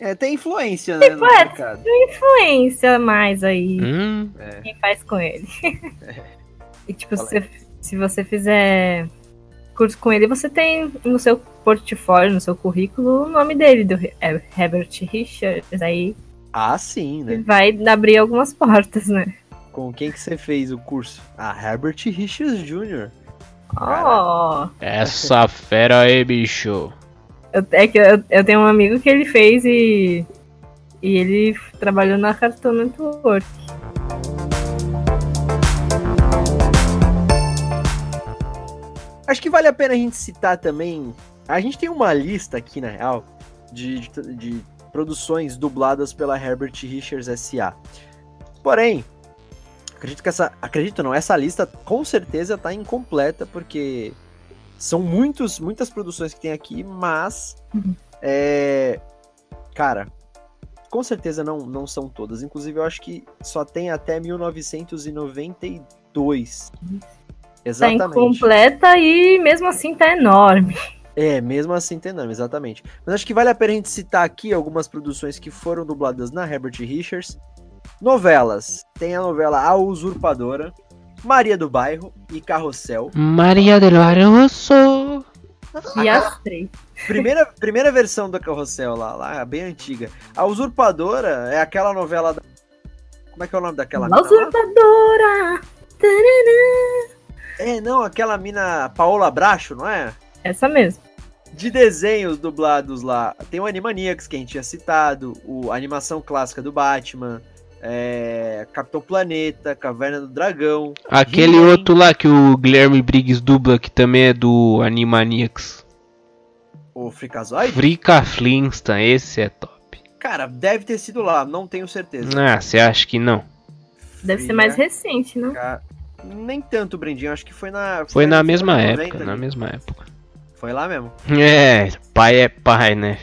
É, tem influência, né, no é. mercado. influência mais aí. Hum, quem faz com ele. e tipo, se, se você fizer curso com ele, você tem no seu portfólio, no seu currículo, o nome dele, do é Herbert Richards, aí Ah, sim, né? vai abrir algumas portas, né? Com quem que você fez o curso? Ah, Herbert Richards Jr. Ó, essa fera aí, bicho. eu- é que eu, eu tenho um amigo que ele fez e, e ele trabalhou na Cartoon Network. Acho que vale a pena a gente citar também. A gente tem uma lista aqui, na real, de, de, de produções dubladas pela Herbert Richards S.A. Porém, acredito que essa. Acredito não, essa lista com certeza tá incompleta, porque são muitos, muitas produções que tem aqui, mas. Uhum. É. Cara, com certeza não, não são todas. Inclusive, eu acho que só tem até 1992. Tá Exatamente. incompleta e mesmo assim tá enorme. É, mesmo assim entendendo, exatamente. Mas acho que vale a pena a gente citar aqui algumas produções que foram dubladas na Herbert Richards. Novelas. Tem a novela A Usurpadora, Maria do Bairro e Carrossel. Maria del Barroso. E as três. Primeira, primeira versão da Carrossel lá, lá, bem antiga. A Usurpadora é aquela novela da... Como é que é o nome daquela A mina usurpadora. Tarará. É, não, aquela mina Paola Bracho, não é? Essa mesmo. de desenhos dublados lá, tem o Animaniacs que a gente tinha citado, o, a animação clássica do Batman, é, Capitão Planeta, Caverna do Dragão, Aquele He-Man. outro lá que o Guilherme Briggs dubla, que também é do Animaniacs. o Freakazoid. Frica Flintstone, esse é top. Cara, deve ter sido lá, não tenho certeza. Ah, você acha que não? Deve ser mais recente, não? Frica- Nem tanto, Brendinho, acho que foi na... Foi na nos mesma época, 90 na mesma época. Foi lá mesmo. É, pai é pai, né?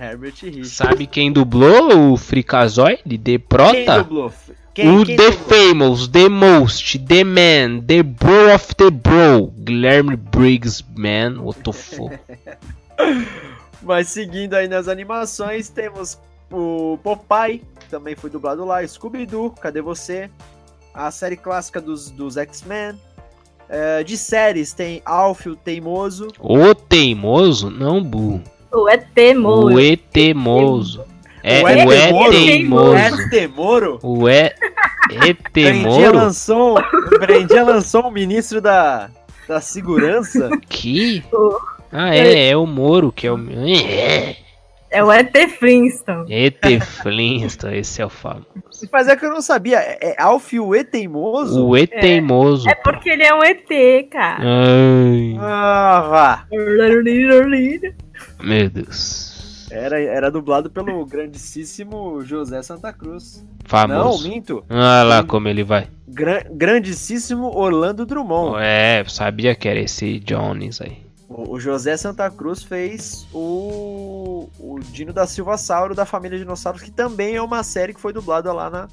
Herbert Richards. Sabe quem dublou o Fricazoide? The Quem Prota? dublou? Quem, o quem The dublou? Famous, The Most, The Man, The Bro of the Bro, Guilherme Briggs, man, fuck? Mas seguindo aí nas animações, temos o Popeye, que também foi dublado lá, Scooby-Doo, Cadê Você? A série clássica dos, dos X-Men. É, de séries tem Alf, o Teimoso. O teimoso, não burro. O ET Moura. O E-teimoso. É, O o E-teimoso? E-teimoso. É Temoro. O E... Brendinha E-teimoso? lançou, Brendinha lançou um ministro da, da segurança. Que? O- Ah, é, é o Moro, que é o... É, É o ET Flintstone. E.T. Flintstone, esse é o famoso. Mas é que eu não sabia. É, é Alf, o E Teimoso? O E-teimoso. É porque ele é um ET, cara. Ai, Ah, vá. Meu Deus. Era, era dublado pelo grandíssimo José Santa Cruz. Não, Famoso. minto. Olha lá como ele vai. Gra- grandíssimo Orlando Drummond. É, sabia que era esse Jones aí. O, José Santa Cruz fez o, o Dino da Silva Sauro da família Dinossauros, que também é uma série que foi dublada lá na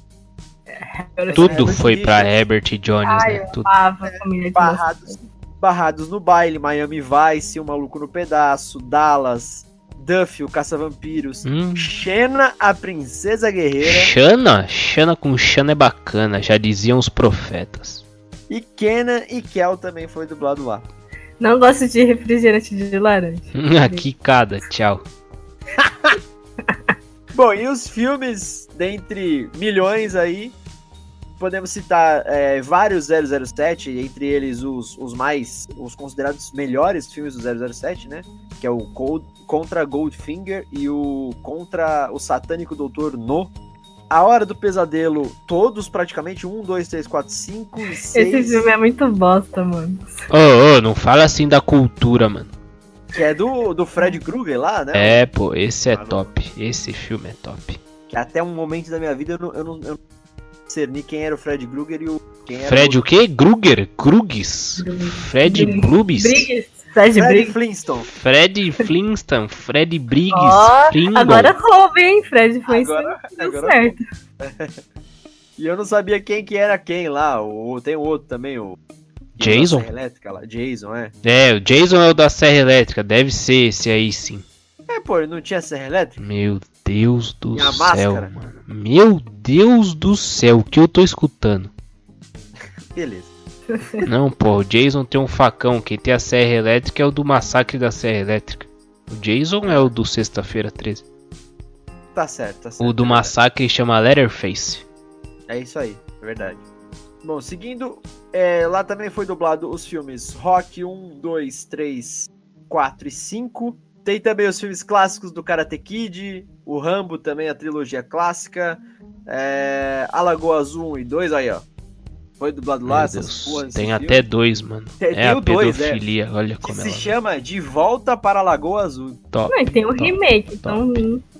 Tudo Herbert foi pra. Herbert Jones, Ai, né? eu Tudo. amava a família Barrados, Barrados no Baile, Miami Vice, O Maluco no Pedaço, Dallas, Duffy, o Caça-Vampiros, Hum. Xena, a Princesa Guerreira Xana? Xana com Xana é bacana, já diziam os profetas. e Kenan e Kel também foi dublado lá. Não gosto de refrigerante de laranja. Aqui cada, tchau. Bom, e os filmes, dentre milhões aí, podemos citar é, vários 007, entre eles os, os mais, os considerados melhores filmes do 007, né? Que é o Cold, Contra Goldfinger e o Contra o Satânico Doutor No. A Hora do Pesadelo, todos praticamente, 1, 2, 3, 4, 5 e 6. Esse filme é muito bosta, mano. Ô, ô, não fala assim da cultura, mano. Que é do, do Fred Krueger lá, né? É, pô, esse é Ah, não. top. Esse filme é top. Que até um momento da minha vida eu não, eu não, eu não discerni quem era o Fred Krueger e o. Quem era Fred o o quê? Gruger? Krugs? Fred? Briggs. Fred Fred. Flintstone. Fred Flintstone? Fred Briggs? Ó, Pringle? agora coube, hein? Fred foi Agora- deu agora certo. E eu não sabia quem que era quem lá. O, tem o outro também, o. Jason? da Serra Elétrica lá. Jason, é. É, o Jason é o da Serra Elétrica, deve ser esse aí sim. É, pô, ele não tinha Serra Elétrica? Meu Deus do E a céu, máscara? mano. Meu Deus do céu, o que eu tô escutando? Beleza. Não, pô, o Jason tem um facão. Quem tem a Serra Elétrica é o do Massacre da Serra Elétrica. O Jason é o do Sexta-feira 13. Tá certo, tá certo. O do Massacre chama Letterface. É isso aí, é verdade. Bom, seguindo, é, lá também foi dublado os filmes Rock 1, 2, 3, 4 e 5. Tem também os filmes clássicos do Karate Kid, o Rambo também, a trilogia clássica. É, a Lagoa Azul 1 e 2, aí ó. Foi dublado lá, Meu essas porras, tem até dois, mano. Tem- é tem a dois, é. pedofilia, olha que como se ela chama De Volta para a Lagoa Azul. top. Não, e tem um top. remake, então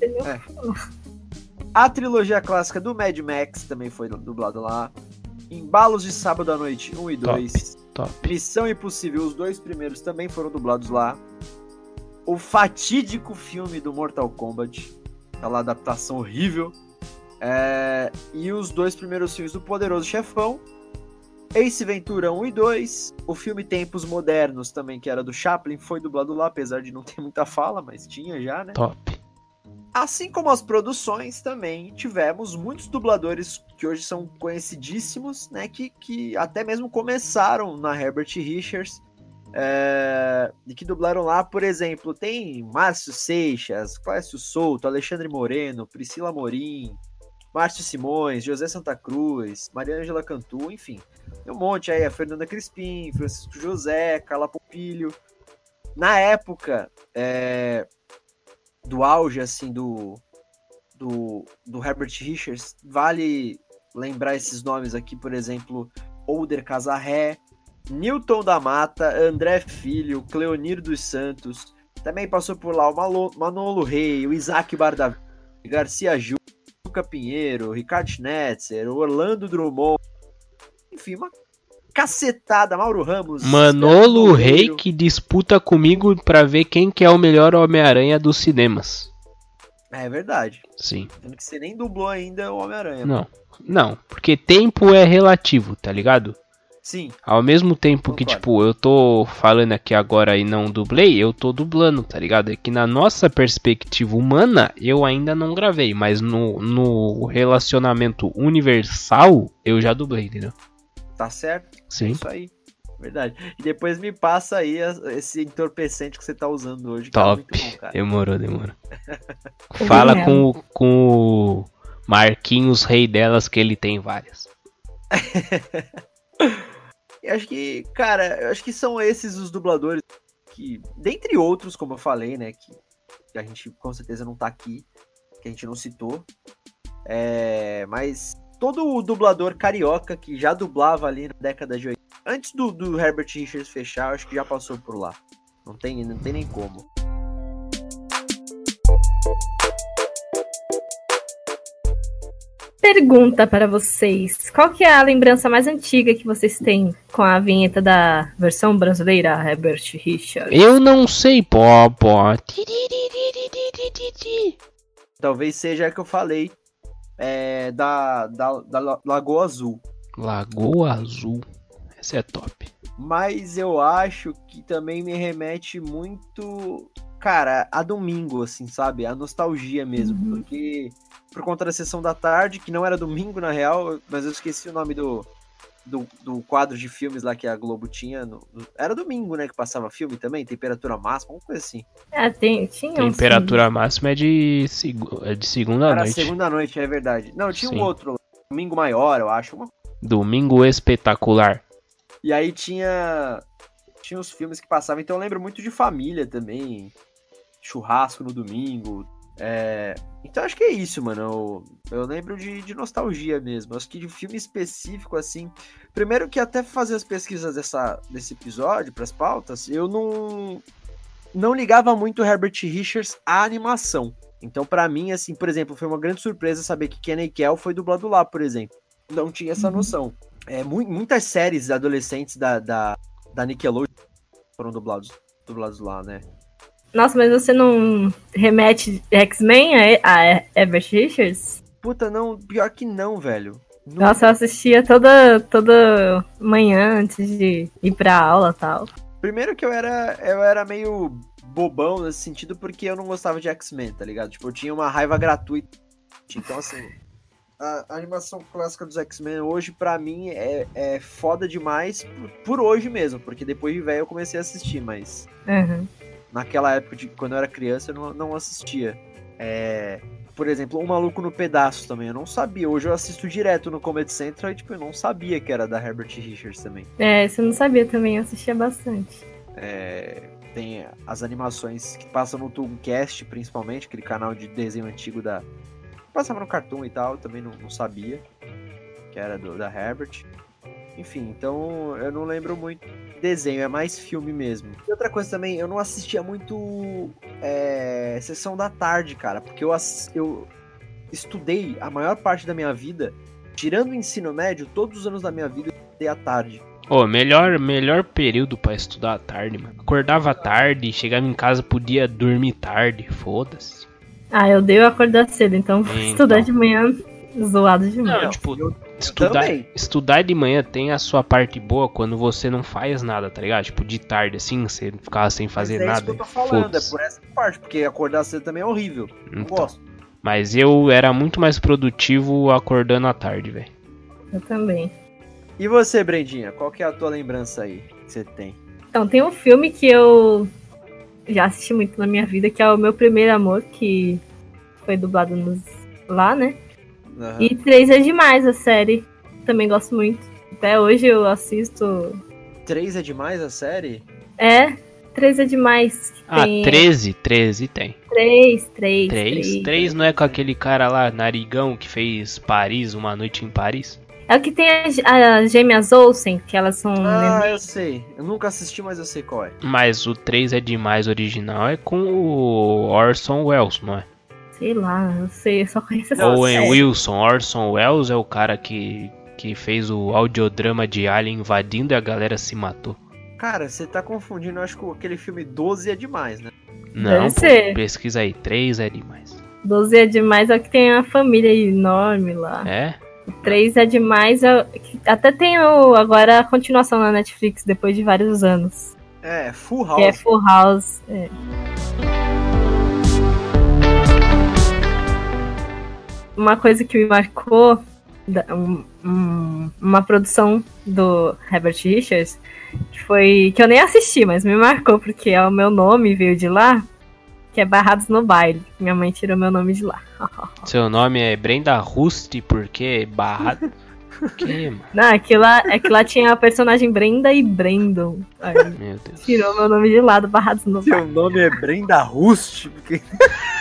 É. que. A trilogia clássica do Mad Max também foi dublado lá. Embalos de Sábado à Noite 1 e Top. 2. Top. Missão Impossível, os dois primeiros também foram dublados lá. O fatídico filme do Mortal Kombat, aquela adaptação horrível. É, E os dois primeiros filmes do Poderoso Chefão. Ace Ventura 1 e 2. O filme Tempos Modernos também, que era do Chaplin, foi dublado lá, apesar de não ter muita fala, mas tinha já, né? Top. Assim como as produções, também tivemos muitos dubladores que hoje são conhecidíssimos, né? Que, que até mesmo começaram na Herbert Richards. é, e que dublaram lá, por exemplo, tem Márcio Seixas, Clécio Souto, Alexandre Moreno, Priscila Morim, Márcio Simões, José Santa Cruz, Maria Ângela Cantu, enfim. Tem um monte aí, a Fernanda Crispim, Francisco José, Carla Pompilho. Na época, é, do auge, assim, do, do, do Herbert Richards, vale lembrar esses nomes aqui, por exemplo, Older Casarré, Newton da Mata, André Filho, Cleonir dos Santos, também passou por lá o Manolo Rei, o Isaac Bardavi, Garcia Ju, Luca Pinheiro, Ricardo Schnetzer, Orlando Drummond, enfim, uma cacetada, Mauro Ramos, Manolo Rei que disputa comigo pra ver quem que é o melhor Homem-Aranha dos cinemas. É verdade. Sim. Sendo que você nem dublou ainda o Homem-Aranha. Não. Não, porque tempo é relativo, tá ligado? Sim, Ao mesmo tempo que, Concordo. tipo, eu tô falando aqui agora e não dublei, eu tô dublando, tá ligado? É que na nossa perspectiva humana, eu ainda não gravei, mas no, no relacionamento universal, eu já dublei, entendeu? tá certo. É Sim. isso aí. Verdade. E depois me passa aí esse entorpecente que você tá usando hoje. Que é Top. bom, cara. Demorou, demorou. Fala com, o- com o Marquinhos Rei delas, que ele tem várias. E acho que, cara, eu acho que são esses os dubladores que, dentre outros, como eu falei, né, que, que a gente com certeza não tá aqui, que a gente não citou. É, mas todo o dublador carioca que já dublava ali na década de 80, antes do, do Herbert Richards fechar, eu acho que já passou por lá. Não tem, não tem nem como. Pergunta para vocês. Qual que é a lembrança mais antiga que vocês têm com a vinheta da versão brasileira Herbert Richards? Eu não sei, pó, pó. Talvez seja a que eu falei. É, da, da, da La- Lagoa Azul. Lagoa Azul. Essa é top. Mas eu acho que também me remete muito, cara, a domingo, assim, sabe? A nostalgia mesmo. Uhum. Porque por conta da sessão da tarde, que não era domingo na real, mas eu esqueci o nome do, do, do quadro de filmes lá que a Globo tinha. no- no- era domingo, né? Que passava filme também, temperatura máxima, alguma coisa assim. Ah, tem, tinha Temperatura máxima é de, é de segunda era noite. segunda noite, é verdade. Não, tinha Sim. um outro, lá, domingo maior, eu acho. uma Domingo espetacular. E aí tinha tinha os filmes que passavam, então eu lembro muito de família também, churrasco no domingo. É, Então acho que é isso, mano. Eu, eu lembro de, de nostalgia mesmo. Acho que de filme específico, assim. Primeiro que até fazer as pesquisas dessa, desse episódio, pras pautas, eu não, não ligava muito Herbert Richards à animação. Então, pra mim, assim, por exemplo, foi uma grande surpresa saber que Kenny Kell foi dublado lá, por exemplo. Não tinha essa Uhum. noção. É, mu- muitas séries adolescentes da, da, da Nickelodeon foram dublados, dublados lá, né? Nossa, mas você não remete X-Men a, Herbert Richards? Puta, não, pior que não, velho. Não- Nossa, eu assistia toda, toda manhã antes de ir pra aula e tal. Primeiro que eu era, eu era meio bobão nesse sentido porque eu não gostava de X-Men, tá ligado? Tipo, eu tinha uma raiva gratuita. Então, assim, a, animação clássica dos X-Men hoje, pra mim, é, é foda demais por, por hoje mesmo, porque depois de velho eu comecei a assistir, mas Uhum. Naquela época, de, quando eu era criança, eu não, não assistia. É, por exemplo, O Maluco no Pedaço também, eu não sabia. Hoje eu assisto direto no Comedy Central e, tipo, eu não sabia que era da Herbert Richards também. É, isso eu não sabia também, eu assistia bastante. É, tem as animações que passam no Tooncast, principalmente, aquele canal de desenho antigo da. Passava no Cartoon e tal, eu também não, não sabia. Que era do, da Herbert. Enfim, então eu não lembro muito desenho, é mais filme mesmo. E outra coisa também, eu não assistia muito é, Sessão da Tarde, cara, porque eu, eu estudei a maior parte da minha vida, tirando o ensino médio, todos os anos da minha vida eu estudei à tarde. Ô, melhor, melhor período pra estudar à tarde, mano. Acordava tarde, chegava em casa, podia dormir tarde, foda-se. Ah, eu dei acordar cedo, então vou Então. estudar de manhã zoado demais. Não, tipo, eu- estudar, também. estudar de manhã tem a sua parte boa quando você não faz nada, tá ligado? Tipo, de tarde assim, você ficava sem fazer Mas é nada. isso que eu tô falando, é por essa parte, porque acordar cedo também é horrível. Não Então, gosto. Mas eu era muito mais produtivo acordando à tarde, velho. Eu também. E você, Brendinha, qual que é a tua lembrança aí que você tem? Então, tem um filme que eu já assisti muito na minha vida, que é o Meu Primeiro Amor, que foi dublado nos... lá, né? Aham. E Três é demais a série. Também gosto muito. Até hoje eu assisto. Três é demais a série? É, Três é demais. Ah, tem 13, 13 tem. Três, três, 3? três. 3 não é com aquele cara lá, narigão, que fez Paris, uma noite em Paris? É o que tem as, as gêmeas Olsen, que elas são. Ah, eu sei. Eu nunca assisti, mas eu sei qual é. Mas o 3 é demais original, é com o Orson Welles, não é? Sei lá, eu sei, eu só conheço essa Não, Owen série. Wilson, Orson Welles é o cara que, que fez o audiodrama de Alien invadindo e a galera se matou. Cara, você tá confundindo, eu acho que aquele filme 12 é demais, né? Não, pô, pesquisa aí, 3 é demais. Doze é demais, é o que tem a família enorme lá. É? O três é demais, é o- até tem o, agora a continuação na Netflix, depois de vários anos. É, Full Que é House. Full House. é. Uma coisa que me marcou, um- um- uma produção do Herbert Richards, que foi. que eu nem assisti, mas me marcou, porque é o meu nome, veio de lá, que é Barrados no Baile. Minha mãe tirou meu nome de lá. Seu nome é Brenda Rust, porque barrado. que, mano? Não, é que lá, é que lá tinha a personagem Brenda e Brandon. Aí Meu Deus. tirou meu nome de lá do Barrados no Seu Baile. nome é Brenda Rust? Porque...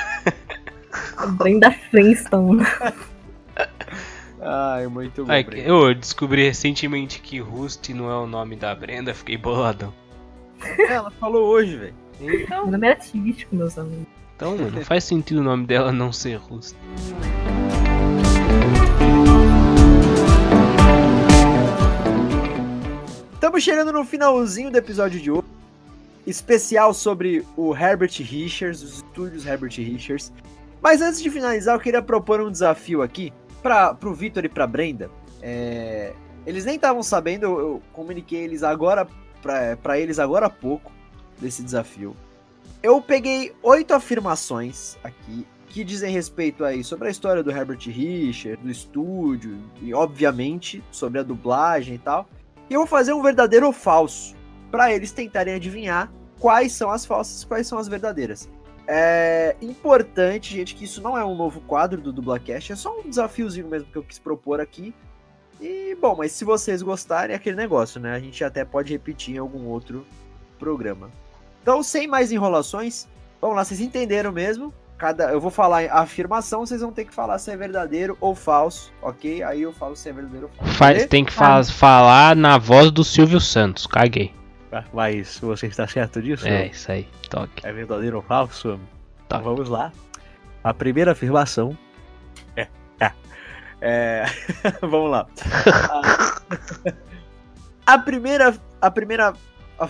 Brenda Freestone. Ai, muito bom. Ai, eu descobri recentemente que Rust não é o nome da Brenda, fiquei boladão. É, ela falou hoje, velho. Então... Meu nome era artístico, meus amigos. Então, não faz sentido o nome dela não ser Rust. Estamos chegando no finalzinho do episódio de hoje. Especial sobre o Herbert Richards, os estúdios Herbert Richards. Mas antes de finalizar, eu queria propor um desafio aqui para pro Vitor e pra Brenda. É, eles nem estavam sabendo, eu, eu comuniquei eles agora para eles agora há pouco desse desafio. Eu peguei oito afirmações aqui que dizem respeito aí sobre a história do Herbert Richards, do estúdio e obviamente sobre a dublagem e tal. E eu vou fazer um verdadeiro ou falso para eles tentarem adivinhar quais são as falsas, quais são as verdadeiras. É importante, gente, que isso não é um novo quadro do Dublacast, é só um desafiozinho mesmo que eu quis propor aqui. E, bom, mas se vocês gostarem, é aquele negócio, né? A gente até pode repetir em algum outro programa. Então, sem mais enrolações, vamos lá, vocês entenderam mesmo? Cada, eu vou falar a afirmação, vocês vão ter que falar se é verdadeiro ou falso, ok? Aí eu falo se é verdadeiro ou falso. Faz, tem que fa falar na voz do Silvio Santos, caguei. Mas você está certo disso? É, isso aí, toque. É verdadeiro ou falso? Então vamos lá. A primeira afirmação é. é, é vamos lá. A, a primeira, a primeira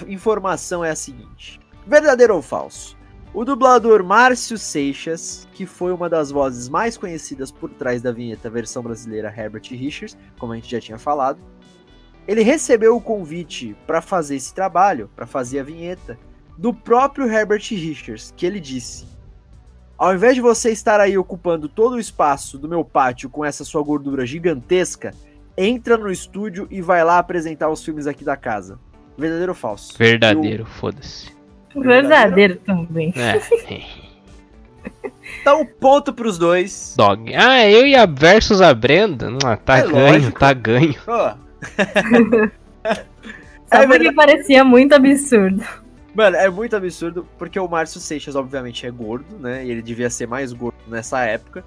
informação é a seguinte: verdadeiro ou falso? O dublador Márcio Seixas, que foi uma das vozes mais conhecidas por trás da vinheta versão brasileira Herbert Richards, como a gente já tinha falado, ele recebeu o convite para fazer esse trabalho, para fazer a vinheta, do próprio Herbert Richards, que ele disse: Ao invés de você estar aí ocupando todo o espaço do meu pátio com essa sua gordura gigantesca, entra no estúdio e vai lá apresentar os filmes aqui da casa. Verdadeiro ou falso? Verdadeiro, foda-se. Verdadeiro também. É. Então, ponto pros dois. Dog. Ah, eu e a versus a Brenda? Ah, tá É ganho, lógico. tá ganho. Ó. Só É porque verdade. parecia muito absurdo. Mano, é muito absurdo, porque o Márcio Seixas, obviamente, é gordo, né? E ele devia ser mais gordo nessa época.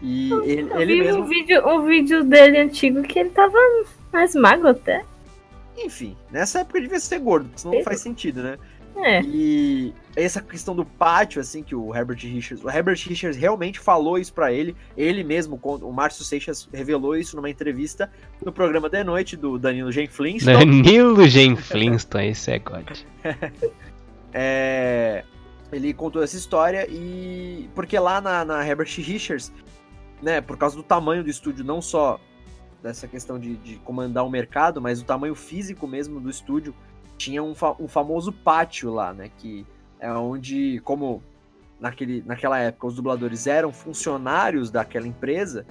E ele, Eu ele vi mesmo. um vídeo, um vídeo dele antigo que ele tava mais magro até. Enfim, nessa época ele devia ser gordo, porque senão não faz sentido, né? É. E essa questão do pátio, assim, que o Herbert Richards. O Herbert Richards realmente falou isso pra ele. Ele mesmo, o Márcio Seixas revelou isso numa entrevista no programa de noite do Danilo Gen Flintstone. Danilo Gen Flintstone, esse é God. É, ele contou essa história e. Porque lá na, na Herbert Richards, né, por causa do tamanho do estúdio, não só dessa questão de, de comandar o mercado, mas o tamanho físico mesmo do estúdio, tinha um, fa- um famoso pátio lá, né? Que é onde, como naquele, naquela época os dubladores eram funcionários daquela empresa,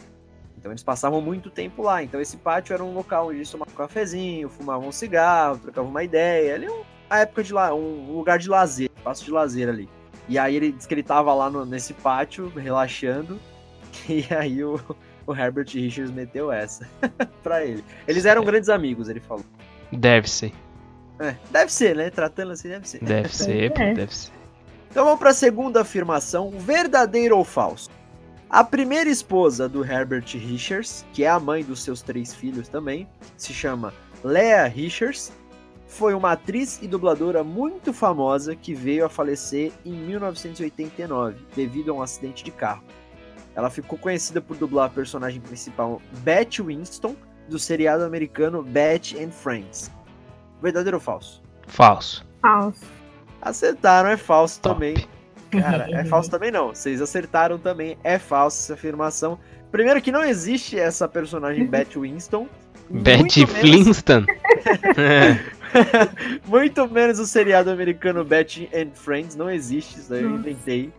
então eles passavam muito tempo lá. Então esse pátio era um local onde eles tomavam um cafezinho, fumavam um cigarro, trocavam uma ideia. Ali é um- a época de lá, um lugar de lazer, espaço de lazer ali. E aí ele disse que ele tava lá no- nesse pátio, relaxando, e aí o, o Herbert Richards meteu essa pra ele. Eles eram grandes amigos, ele falou. Deve ser, É, deve ser, né? Tratando assim, deve ser. deve ser, pô, É. deve ser. Então vamos para a segunda afirmação, verdadeiro ou falso? A primeira esposa do Herbert Richards, que é a mãe dos seus três filhos também, se chama Lea Richards, foi uma atriz e dubladora muito famosa que veio a falecer em 1989 devido a um acidente de carro. Ela ficou conhecida por dublar a personagem principal Beth Winston do seriado americano Beth and Friends. Verdadeiro ou falso? Falso. Falso. Acertaram, é falso Top. também. Cara, é falso também não. Vocês acertaram também, é falso essa afirmação. Primeiro que não existe essa personagem Beth Winston. Beth menos, Flintstone. muito menos o seriado americano Beth and Friends. Não existe, isso daí eu inventei.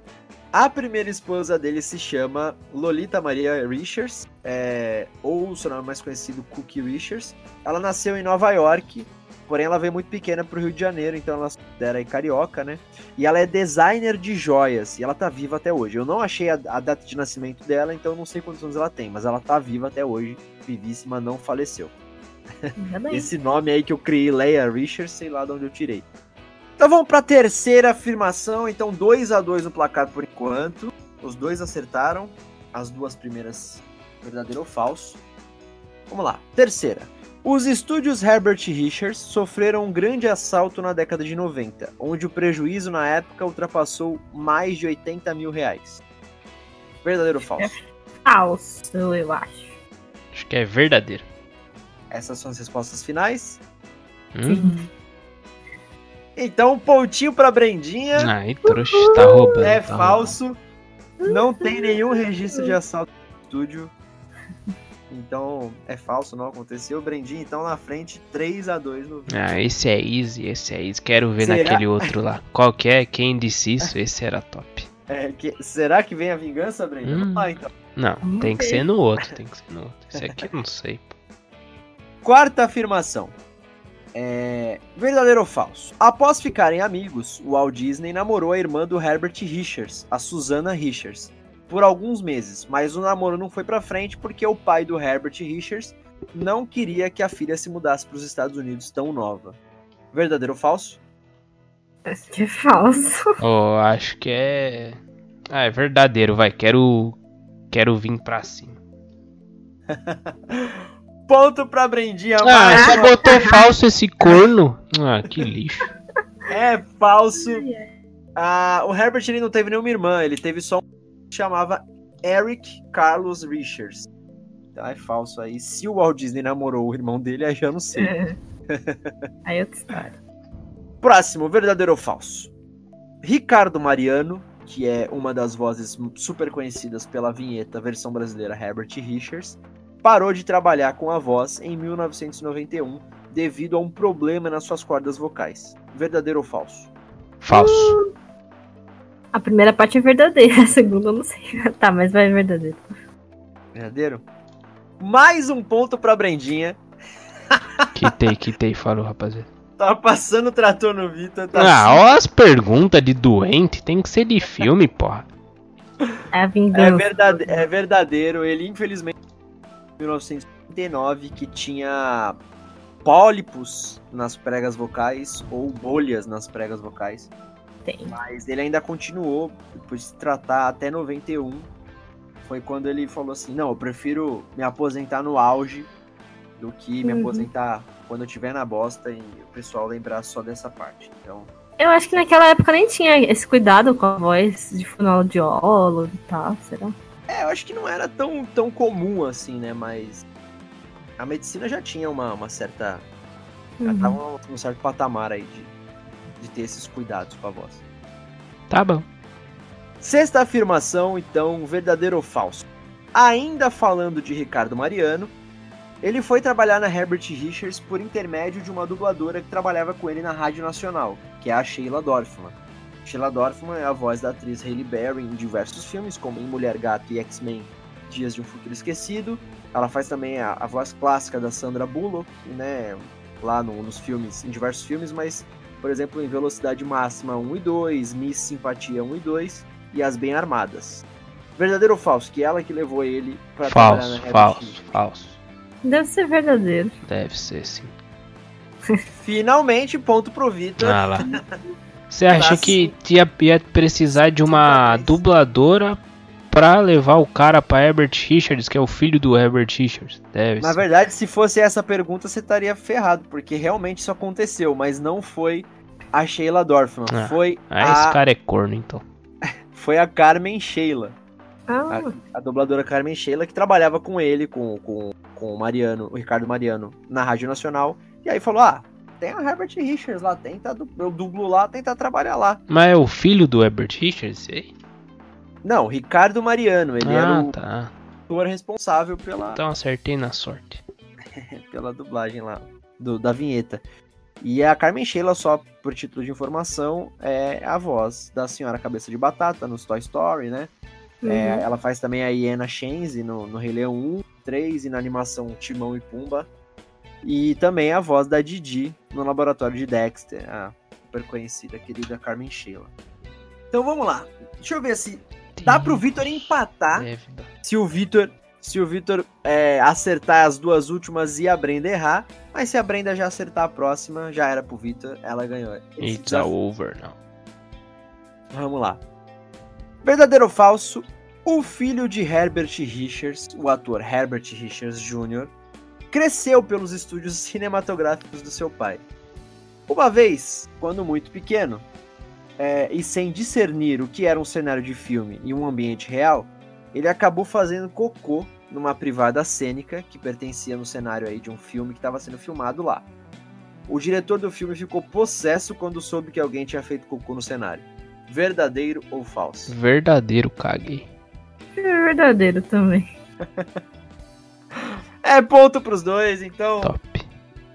A primeira esposa dele se chama Lolita Maria Richards, é, ou o seu nome mais conhecido, Cookie Richards. Ela nasceu em Nova York, porém ela veio muito pequena pro Rio de Janeiro, então ela aí carioca, né? E ela é designer de joias, e ela tá viva até hoje. Eu não achei a, a data de nascimento dela, então eu não sei quantos anos ela tem, mas ela tá viva até hoje, vivíssima, não faleceu. Esse nome aí que eu criei, Leia Richards, sei lá de onde eu tirei. Então vamos para a terceira afirmação. Então 2 a 2 no placar por enquanto. Os dois acertaram. As duas primeiras verdadeiro ou falso. Vamos lá. Terceira. Os estúdios Herbert Richards sofreram um grande assalto na década de 90, onde o prejuízo na época ultrapassou mais de 80 mil reais. Verdadeiro ou falso? Falso, eu acho. Acho que é verdadeiro. Essas são as respostas finais. Hum? Então, pontinho pra Brendinha. Ai, trouxa, tá roubando. é tá falso. Não tem nenhum registro de assalto no estúdio. Então, é falso, não aconteceu. Brendinha, então, na frente, 3 a 2 no vídeo. Ah, esse é easy, esse é easy. Quero ver Será? naquele outro lá. Qual que é? Quem disse isso? Esse era top. É, que- será que vem a vingança, Brendinha? Hum. Vamos lá, então. Não, Vamos tem que ver. ser no outro, tem que ser no outro. Esse aqui eu não sei. pô. Quarta afirmação. É, verdadeiro ou falso? Após ficarem amigos, o Walt Disney namorou a irmã do Herbert Richards, a Susana Richards, por alguns meses, mas o namoro não foi pra frente porque o pai do Herbert Richards não queria que a filha se mudasse para os Estados Unidos tão nova. Verdadeiro ou falso? Acho que é falso. Oh, acho que é. Ah, é verdadeiro, vai. Quero. Quero vir pra cima. Ponto pra Brendinha. Ah, mas só botou falso esse corno. Ah, que lixo. É falso. Ah, o Herbert ele não teve nenhuma irmã, ele teve só um chamava Eric Carlos Richards. Então é falso aí. Se o Walt Disney namorou o irmão dele, aí já não sei. É. Aí outra história. Próximo, verdadeiro ou falso? Ricardo Mariano, que é uma das vozes super conhecidas pela vinheta versão brasileira Herbert Richards, parou de trabalhar com a voz em 1991 devido a um problema nas suas cordas vocais. Verdadeiro ou falso? Falso. A primeira parte é verdadeira, a segunda eu não sei. Tá, mas vai verdadeiro. Verdadeiro? Mais um ponto pra Brendinha. Quitei, quitei, falou, rapaziada. Tá passando o trator no Vitor. Tá Ah, ó as perguntas de doente, tem que ser de filme, porra. É é, verdade- é verdadeiro. Ele, infelizmente, em 1939, que tinha pólipos nas pregas vocais ou bolhas nas pregas vocais. Tem. Mas ele ainda continuou, depois de se tratar até 91. Foi quando ele falou assim: não, eu prefiro me aposentar no auge do que me Uhum. aposentar quando eu estiver na bosta e o pessoal lembrar só dessa parte. Então, Eu acho que naquela época nem tinha esse cuidado com a voz de fonoaudiólogo e tal, será? é, eu acho que não era tão, tão comum assim, né? Mas a medicina já tinha uma, uma certa. Já Uhum. tava num certo patamar aí de, de ter esses cuidados com a voz. Tá bom. Sexta afirmação, então, verdadeiro ou falso? Ainda falando de Ricardo Mariano, ele foi trabalhar na Herbert Richards por intermédio de uma dubladora que trabalhava com ele na Rádio Nacional, que é a Sheila Dorfman. Sheila Dorfman é a voz da atriz Hailey Berry em diversos filmes, como em Mulher Gato e X-Men Dias de um Futuro Esquecido. Ela faz também a, a voz clássica da Sandra Bullock, né, lá no- nos filmes, em diversos filmes, mas, por exemplo, em Velocidade Máxima 1 e 2, Miss Simpatia 1 e 2 e As Bem Armadas. Verdadeiro ou falso? Que ela que levou ele pra trabalhar na Falso, Herbert falso, falso. Deve ser verdadeiro. Deve ser sim. Finalmente, ponto pro Vitor. Ah lá. Você acha que ia, ia precisar de uma dubladora pra levar o cara pra Herbert Richards, que é o filho do Herbert Richards? Deve Na ser. verdade, se fosse essa pergunta, você estaria ferrado, porque realmente isso aconteceu, mas não foi a Sheila Dorfman, Ah, foi, Ah, esse a, cara é corno, então. foi a Carmen Sheila. Ah, A dubladora Carmen Sheila, que trabalhava com ele, com, com, com o Mariano, o Ricardo Mariano, na Rádio Nacional. E aí falou: ah, tem a Herbert Richards lá, tenta, eu dublo lá, tenta trabalhar lá. Mas é o filho do Herbert Richards? Ei? Não, Ricardo Mariano, ele era ah, o tá. ator responsável pela, Então acertei na sorte. pela dublagem lá, do- da vinheta. E a Carmen Sheila, só por título de informação, é a voz da Senhora Cabeça de Batata nos Toy Story, né? É, uhum. ela faz também a Iena Shenzi no, no Rei Leão 1, 3 e na animação Timão e Pumba. E também a voz da Didi no Laboratório de Dexter, a super conhecida, querida Carmen Sheila. Então vamos lá. Deixa eu ver se dá pro Vitor empatar. Deve dar. Se o Vitor se o Vitor é, acertar as duas últimas e a Brenda errar, mas se a Brenda já acertar a próxima, já era pro Vitor, ela ganhou. esse It's desafio. over now. Vamos lá. Verdadeiro ou falso? O filho de Herbert Richards, o ator Herbert Richards Jr., cresceu pelos estúdios cinematográficos do seu pai. Uma vez, quando muito pequeno, é, e sem discernir o que era um cenário de filme e um ambiente real, ele acabou fazendo cocô numa privada cênica que pertencia no cenário aí de um filme que estava sendo filmado lá. O diretor do filme ficou possesso quando soube que alguém tinha feito cocô no cenário. Verdadeiro ou falso? Verdadeiro, caguei. É verdadeiro também. É ponto pros dois, então Top.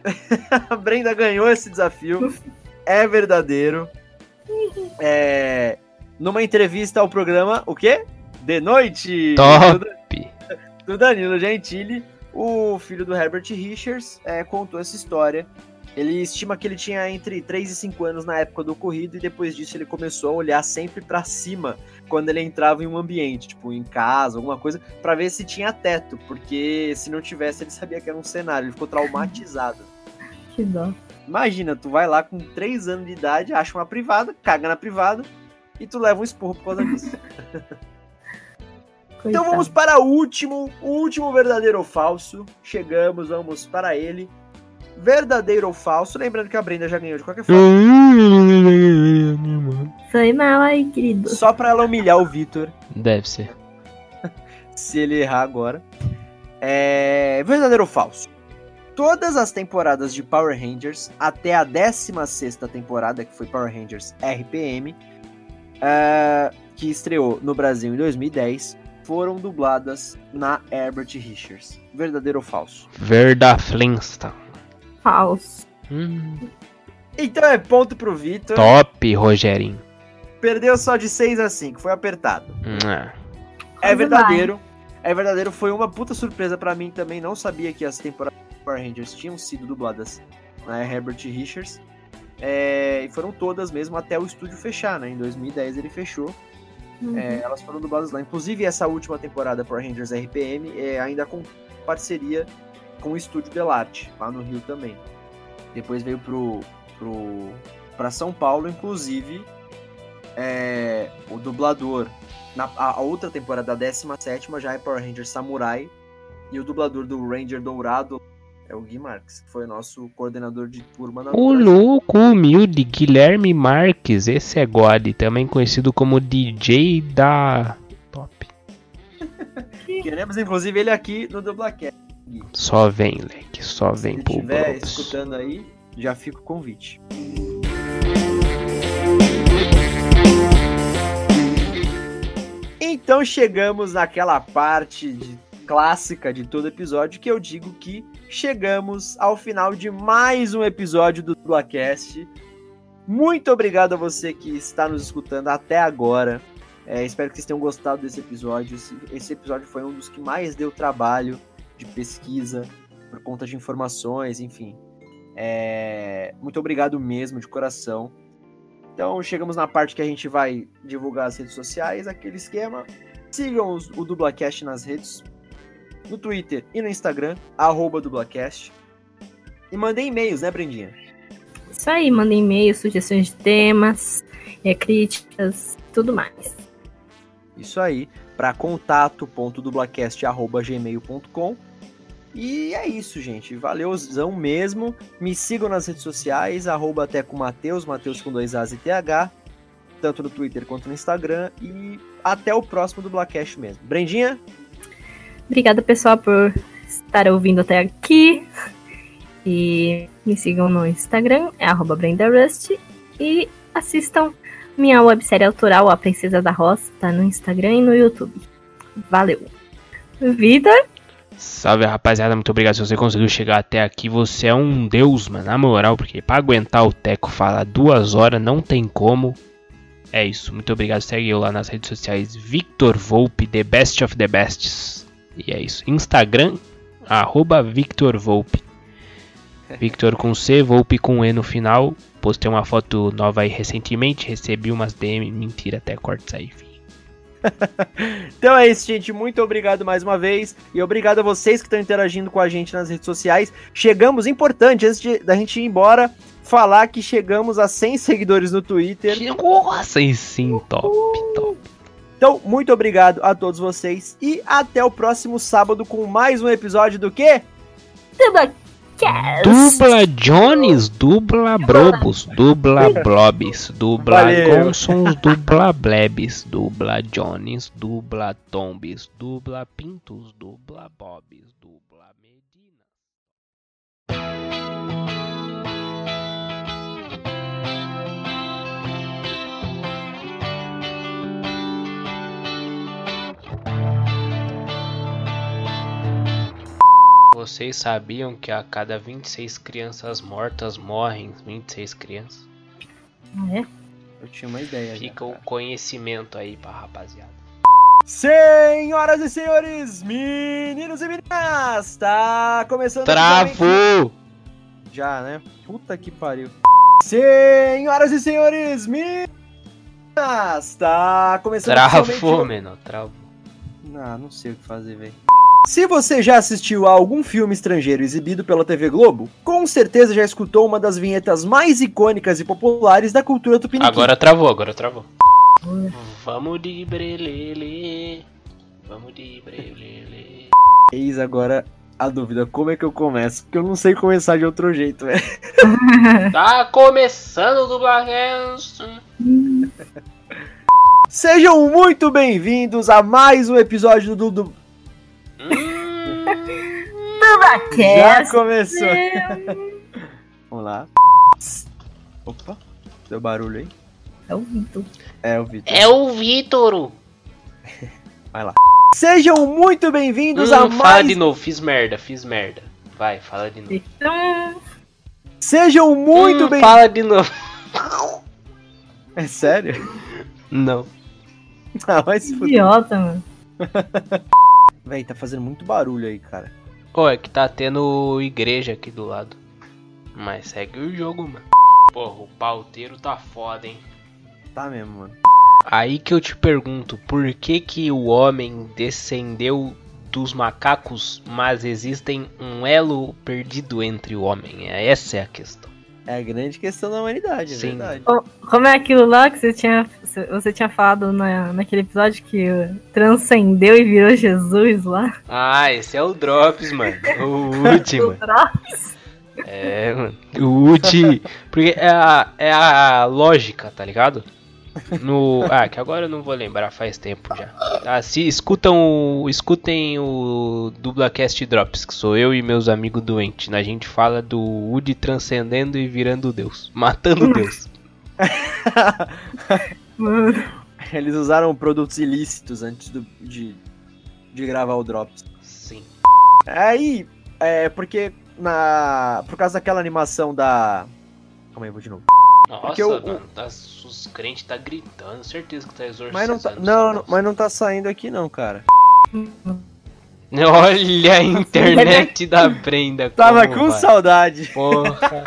a Brenda ganhou esse desafio. É verdadeiro. É, numa entrevista ao programa, o quê? De noite! Top. Do, do Danilo Gentili, o filho do Herbert Richards é, contou essa história. Ele estima que ele tinha entre 3 e 5 anos na época do ocorrido e depois disso ele começou a olhar sempre pra cima quando ele entrava em um ambiente, tipo em casa, alguma coisa, pra ver se tinha teto, porque se não tivesse ele sabia que era um cenário, ele ficou traumatizado. Que dó. Imagina, tu vai lá com 3 anos de idade, acha uma privada, caga na privada e tu leva um esporro por causa disso. Então vamos para o último, o último verdadeiro ou falso. Chegamos, vamos para ele. Verdadeiro ou falso? Lembrando que a Brenda já ganhou de qualquer forma. Foi mal aí, querido. Só pra ela humilhar o Vitor, Deve ser. se ele errar agora. É. Verdadeiro ou falso? Todas as temporadas de Power Rangers, até a 16 temporada, que foi Power Rangers RPM, é, que estreou no Brasil em 2010, foram dubladas na Herbert Richards. Verdadeiro ou falso? Verda Flintstone. Falso. Hum, Então é ponto pro Vitor. top, Rogerinho. Perdeu só de 6 a 5, foi apertado. Hum, é. É verdadeiro. É verdadeiro, foi uma puta surpresa pra mim também. Não sabia que as temporadas Power Rangers tinham sido dubladas na Herbert Richards. É, e foram todas mesmo até o estúdio fechar, né? Em 2010 ele fechou. Uhum. É, elas foram dubladas lá. Inclusive, essa última temporada Power Rangers RPM é ainda com parceria com o estúdio Delarte, lá no Rio também. Depois veio pro, pro, pra São Paulo, inclusive, é, o dublador. Na, a, a outra temporada, a 17 já é Power Rangers Samurai. E o dublador do Ranger Dourado é o Gui Marques, que foi o nosso coordenador de turma na O louco, humilde, Guilherme Marques. Esse é God, também conhecido como DJ da. Top. Queremos, inclusive, ele aqui no Dublacast. Só vem, leque. Só Se vem ele pro estiver Bros. escutando aí, já fica o convite. Então chegamos naquela parte de- clássica de todo episódio que eu digo que chegamos ao final de mais um episódio do Dublacast. Muito obrigado a você que está nos escutando até agora. É, espero que vocês tenham gostado desse episódio. Esse, esse episódio foi um dos que mais deu trabalho de pesquisa, por conta de informações, enfim. É, muito obrigado mesmo, de coração. Então chegamos na parte que a gente vai divulgar as redes sociais, aquele esquema. Sigam o Dublacast nas redes, no Twitter e no Instagram, arroba Dublacast. E mandem e-mails, né, Brendinha? Isso aí, manda e-mail, sugestões de temas, é, críticas, tudo mais. Isso aí, para contato.dublacast.gmail.com. E é isso, gente. Valeuzão mesmo. Me sigam nas redes sociais, arroba até com Mateus, Mateus com dois As e TH, tanto no Twitter quanto no Instagram. E até o próximo Dublacast mesmo. Brendinha, Obrigada, pessoal, por estar ouvindo até aqui. E me sigam no Instagram, é BrendaRust. E assistam minha websérie autoral, A Princesa da Roça, tá no Instagram e no YouTube. Valeu. Vitor, Salve rapaziada, muito obrigado se você conseguiu chegar até aqui. Você é um deus, mano, na moral, porque pra aguentar o Teco falar duas horas não tem como. É isso, muito obrigado. Segue eu lá nas redes sociais, Victor Volpe, The Best of the Bests. E é isso, Instagram, arroba Victor Volpe. Victor com C, Volpe com E no final. Postei uma foto nova aí recentemente, recebi umas DM, mentira, até corta isso aí, enfim. Então é isso, gente. Muito obrigado mais uma vez. E obrigado a vocês que estão interagindo com a gente nas redes sociais. Chegamos, importante, antes de, da gente ir embora, falar que chegamos a 100 seguidores no Twitter. Nossa, e sim, top, top. Então, muito obrigado a todos vocês. E até o próximo sábado com mais um episódio do quê? Dubla Jones, dubla Brobos, dubla Blobs, dubla Valeu. Gonsons, dubla Blebs, dubla Jones, dubla Tombs, dubla Pintos, dubla Bobs, Vocês sabiam que a cada 26 crianças mortas morrem 26 crianças? É? Eu tinha uma ideia. já, Fica o cara. conhecimento aí pra rapaziada. Senhoras e senhores, meninos e meninas, tá começando Travou! Já, né? Puta que pariu. Senhoras e senhores, meninas, tá começando Travou, oficialmente- menor, travou. Ah, não sei o que fazer, velho. Se você já assistiu a algum filme estrangeiro exibido pela TV Globo, com certeza já escutou uma das vinhetas mais icônicas e populares da cultura tupiniquim. Agora travou, agora travou. Vamos de brelele. Vamos de brelele. Eis agora a dúvida, como é que eu começo? Porque eu não sei começar de outro jeito, velho. Tá começando o Dublagast. Sejam muito bem-vindos a mais um episódio do... do... Hum, Já começou. Vamos lá. Opa, deu barulho aí? É o Vitor. É, o Vitor. É o Vítoro. Sejam muito bem-vindos a hum, fala mais... de novo, fiz merda, fiz merda. Vai, fala de novo. Então, Sejam muito Hum, bem... Fala de novo. É sério? Não. Ah, vai se fuder. idiota, mano. Véi, tá fazendo muito barulho aí, cara. Ô, é que tá tendo igreja aqui do lado. Mas segue o jogo, mano. Porra, o pauteiro tá foda, hein? Tá mesmo, mano. Aí que eu te pergunto, por que que o homem descendeu dos macacos, mas existem um elo perdido entre o homem? Essa é a questão. É a grande questão da humanidade, é Sim. verdade. Como é aquilo lá que você tinha, você tinha falado na, naquele episódio que transcendeu e virou Jesus lá? Ah, esse é o Drops, mano. O último. Drops. É, mano. O Woody. Porque é a, é a lógica, tá ligado? No. Ah, que agora eu não vou lembrar, faz tempo já. Ah, se escutam o. Escutem o Dublacast Drops, que sou eu e meus amigos doentes. A gente fala do Woody transcendendo e virando Deus. Matando Deus. Mano, Eles usaram produtos ilícitos antes do- de, de gravar o Drops. Sim. Aí, é porque na. Por causa daquela animação da. Calma aí, vou de novo. Nossa, Porque o- mano, tá, os crentes tá gritando, certeza que tá exorcizando. Mas não tá. Não, não, mas não tá saindo aqui não, cara. Olha a internet da Brenda. Tava com vai. saudade. Porra.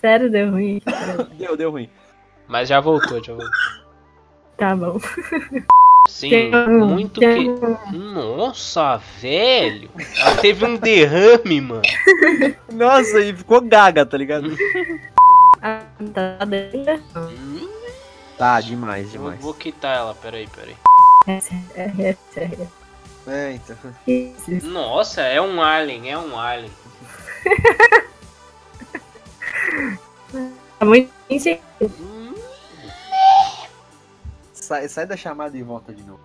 sério, deu ruim. Deu, deu ruim. Mas já voltou, já voltou. Tá bom. Sim, Tem muito tem que. Nossa, velho! Ela teve um derrame, mano. Nossa, e ficou gaga, tá ligado? Ah, tá dentro. Tá, demais, Eu demais. vou quitar ela, peraí, peraí. É é sério. É, então. Nossa, é um alien, é um alien. Tá muito inseguro. Sai, sai da chamada e volta de novo.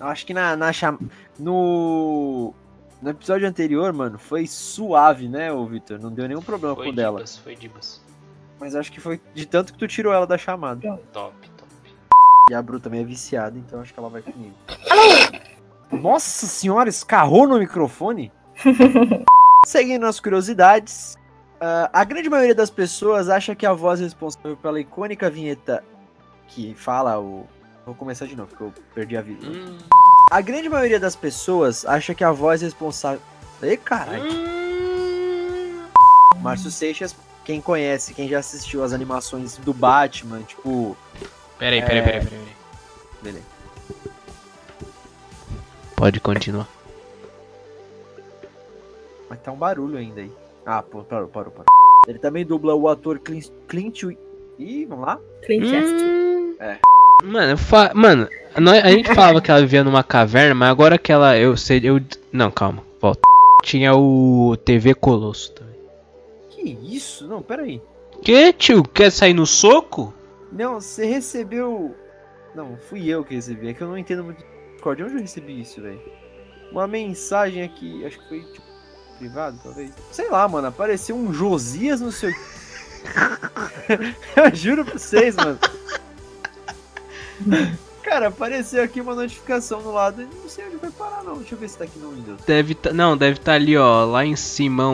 Eu acho que na, na cham... no... no episódio anterior, mano, foi suave, né, ô Victor? Não deu nenhum problema Foi com dela. Dibas, foi Dibas. Mas acho que foi de tanto que tu tirou ela da chamada. Top, top. E a Bru também é viciada, então acho que ela vai comigo. Nossa senhora, escarrou no microfone? Seguindo as curiosidades, ah, a grande maioria das pessoas acha que a voz responsável pela icônica vinheta que fala o. Vou começar de novo, porque eu perdi a vida. Hum, A grande maioria das pessoas acha que a voz responsável. Ê, caralho. hum. Márcio Seixas, quem conhece, quem já assistiu as animações do Batman, tipo. Peraí, peraí, É. peraí, peraí. Beleza. Pode continuar. Mas tá um barulho ainda aí. Ah, pô, parou, parou, parou. Ele também dubla o ator Clint. Clint... Ih, vamos lá? Clint Eastwood. Hum. É. Mano, eu fa... Mano, a gente falava que ela vivia numa caverna, mas agora que ela. Eu sei. Eu... Não, calma, volta. Tinha o TV Colosso também. Que isso? Não, peraí. Que, tio? Quer sair no soco? Não, você recebeu. Não, fui eu que recebi. É que eu não entendo muito Discord. Onde eu recebi isso, velho? Uma mensagem aqui. Acho que foi tipo. Privado, talvez. Sei lá, mano. Apareceu um Josias no seu. eu juro pra vocês, mano. Cara, apareceu aqui uma notificação no lado e não sei onde vai parar, não. Deixa eu ver se tá aqui no Windows. Deve tá, não, deve estar ali, ó, lá em cima,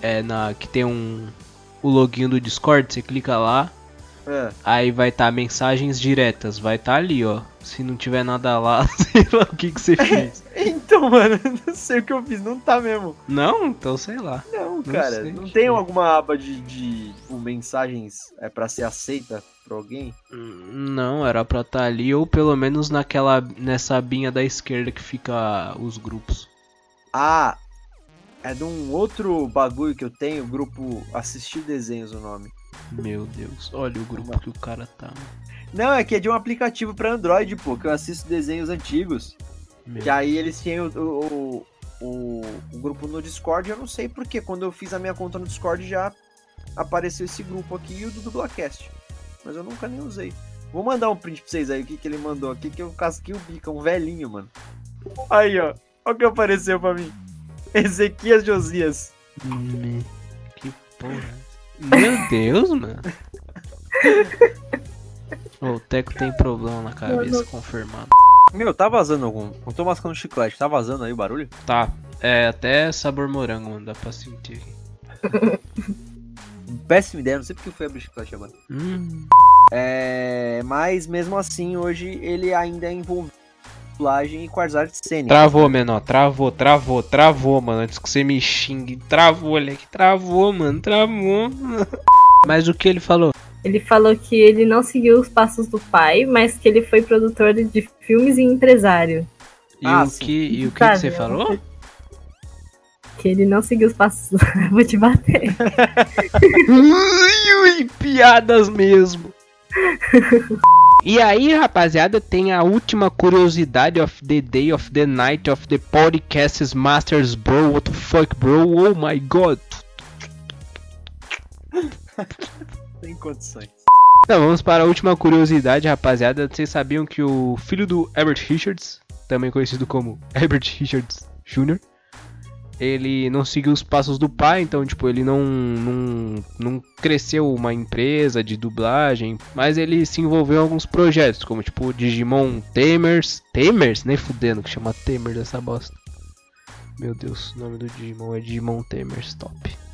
é, na, que tem um, o login do Discord, você clica lá, É. aí vai estar mensagens diretas, vai estar ali, ó. Se não tiver nada lá, sei lá o que que você fez. Então, mano, não sei o que eu fiz, não tá mesmo. não? Então sei lá. Não, cara, sei, não tem alguma aba de, de tipo, mensagens é, pra ser aceita por alguém? Hum, Não, era pra estar ali, ou pelo menos naquela, nessa abinha da esquerda que fica os grupos. Ah, é de um outro bagulho que eu tenho, grupo Assistir Desenhos o nome. Meu Deus, olha o grupo que o cara tá. Não, é que é de um aplicativo pra Android, pô, que eu assisto desenhos antigos. Meu Que aí eles tinham o, o, o, o grupo no Discord, eu não sei porque. Quando eu fiz a minha conta no Discord já apareceu esse grupo aqui e o do Dublacast. Mas eu nunca nem usei. Vou mandar um print pra vocês aí, o que, que ele mandou aqui, que eu casquei o bico, é um velhinho, mano. Aí, ó. Olha o que apareceu pra mim. Ezequias Josias. Me- Que porra. Meu Deus, mano. O Teco tem problema na cabeça, confirmado. Meu, tá vazando algum. Eu tô mascando chiclete, tá vazando aí o barulho? Tá, é até sabor morango, mano, dá pra sentir aqui. Péssima ideia, não sei porque eu fui abrir chiclete agora. Hum, É, mas mesmo assim, hoje ele ainda é envolvido em dublagem e com as artes cênicas. travou, menor, travou, travou, travou, mano. Antes que você me xingue, travou, moleque, travou, mano, travou. Mas o que ele falou? Ele falou que ele não seguiu os passos do pai, mas que ele foi produtor de filmes e empresário. E Ah, o que, e o que, Sabe, que você falou? Que ele não seguiu os passos. Vou te bater. Ui, ui, piadas mesmo. E aí, rapaziada, tem a última curiosidade of the day, of the night, of the podcasts masters, bro. What the fuck, bro? Oh my god. Tem condições. Então, vamos para a última curiosidade, rapaziada. Vocês sabiam que o filho do Herbert Richards, também conhecido como Herbert Richards Jr., ele não seguiu os passos do pai, então, tipo, ele não, não, não cresceu uma empresa de dublagem, mas ele se envolveu em alguns projetos, como, tipo, Digimon Tamers. Tamers? Nem fudendo que chama Tamer dessa bosta. Meu Deus, o nome do Digimon é Digimon Tamers, top.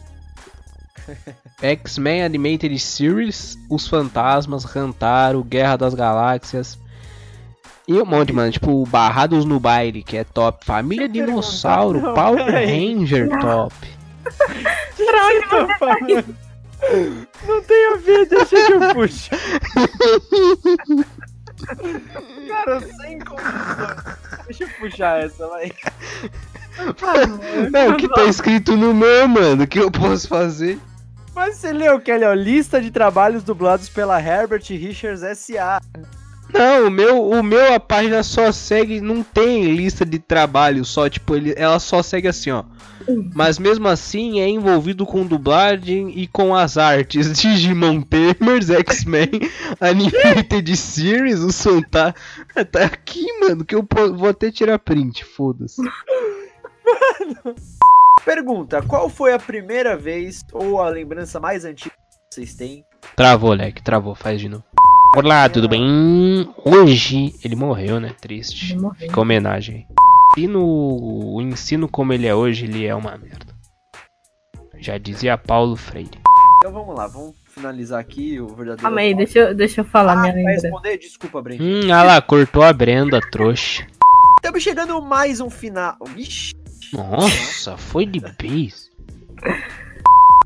X-Men Animated Series, Os Fantasmas, Rantaro, Guerra das Galáxias. E um monte, mano. Tipo, Barrados no Baile, que é top. Família Dinossauro, Não, Power. Ranger, top. Não tem a ver, deixa que eu puxo. Cara, sem condições. Deixa eu puxar essa, vai. É o que tá escrito no meu, mano. O que eu posso fazer? Mas você leu, Kelly, ó, lista de trabalhos dublados pela Herbert Richards S.A. Não, o meu, o meu a página só segue, não tem lista de trabalho, só tipo, ele, ela só segue assim, ó. Mas mesmo assim é envolvido com dublagem e com as artes Digimon Tamers, X-Men, Animated Series, o Santa. Tá aqui, mano, que eu vou até tirar print, foda-se. Pergunta, qual foi a primeira vez ou a lembrança mais antiga que vocês têm? Travou, Leque, travou, faz de novo. Olá, tudo bem? Hoje ele morreu, né? Triste. Fica homenagem. E no o ensino como ele é hoje, ele é uma merda. Já dizia Paulo Freire. Então vamos lá, vamos finalizar aqui o verdadeiro. Calma aí, deixa eu, deixa eu falar ah, minha vai lembrança. responder? Desculpa, Brent. Hum, ah lá, cortou a Brenda, trouxa. Estamos chegando mais um final. Ixi. Nossa, foi de vez.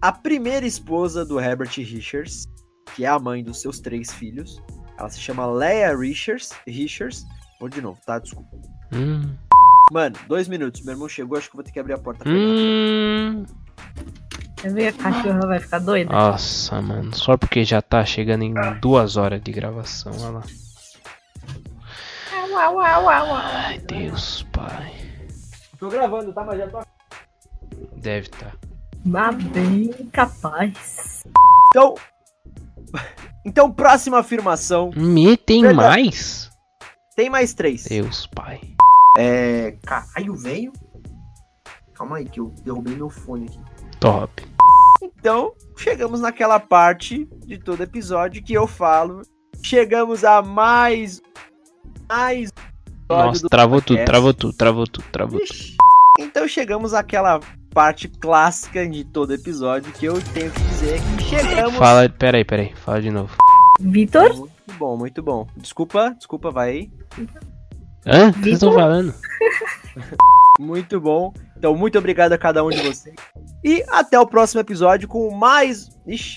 A primeira esposa do Herbert Richards, que é a mãe dos seus três filhos, ela se chama Leia Richards. Richards. Vou de novo, tá? Desculpa. Hum, Mano, dois minutos. Meu irmão chegou, acho que eu vou ter que abrir a porta. pra ele. hum. Quer ver a cachorra vai ficar doida? Nossa, mano, só porque já tá chegando em duas horas de gravação, olha lá. Ai, Deus, pai. Tô gravando, tá? Mas já tô. Deve tá. Ah, bem capaz. Então. Então, próxima afirmação. Me tem Verdade. mais? Tem mais três. Deus, pai. É. Caralho, veio. Calma aí, que eu derrubei meu fone aqui. Top. Então, chegamos naquela parte de todo episódio que eu falo. Chegamos a mais mais. Nossa, travou tudo, travou tudo, travou tudo, travou tudo. Então chegamos àquela parte clássica de todo episódio que eu tenho que dizer que chegamos. Fala, peraí, peraí, fala de novo. Vitor? Muito bom, muito bom. Desculpa, desculpa, vai aí. Hã? O que vocês estão falando? Muito bom. Então, muito obrigado a cada um de vocês. E até o próximo episódio com mais. Ixi.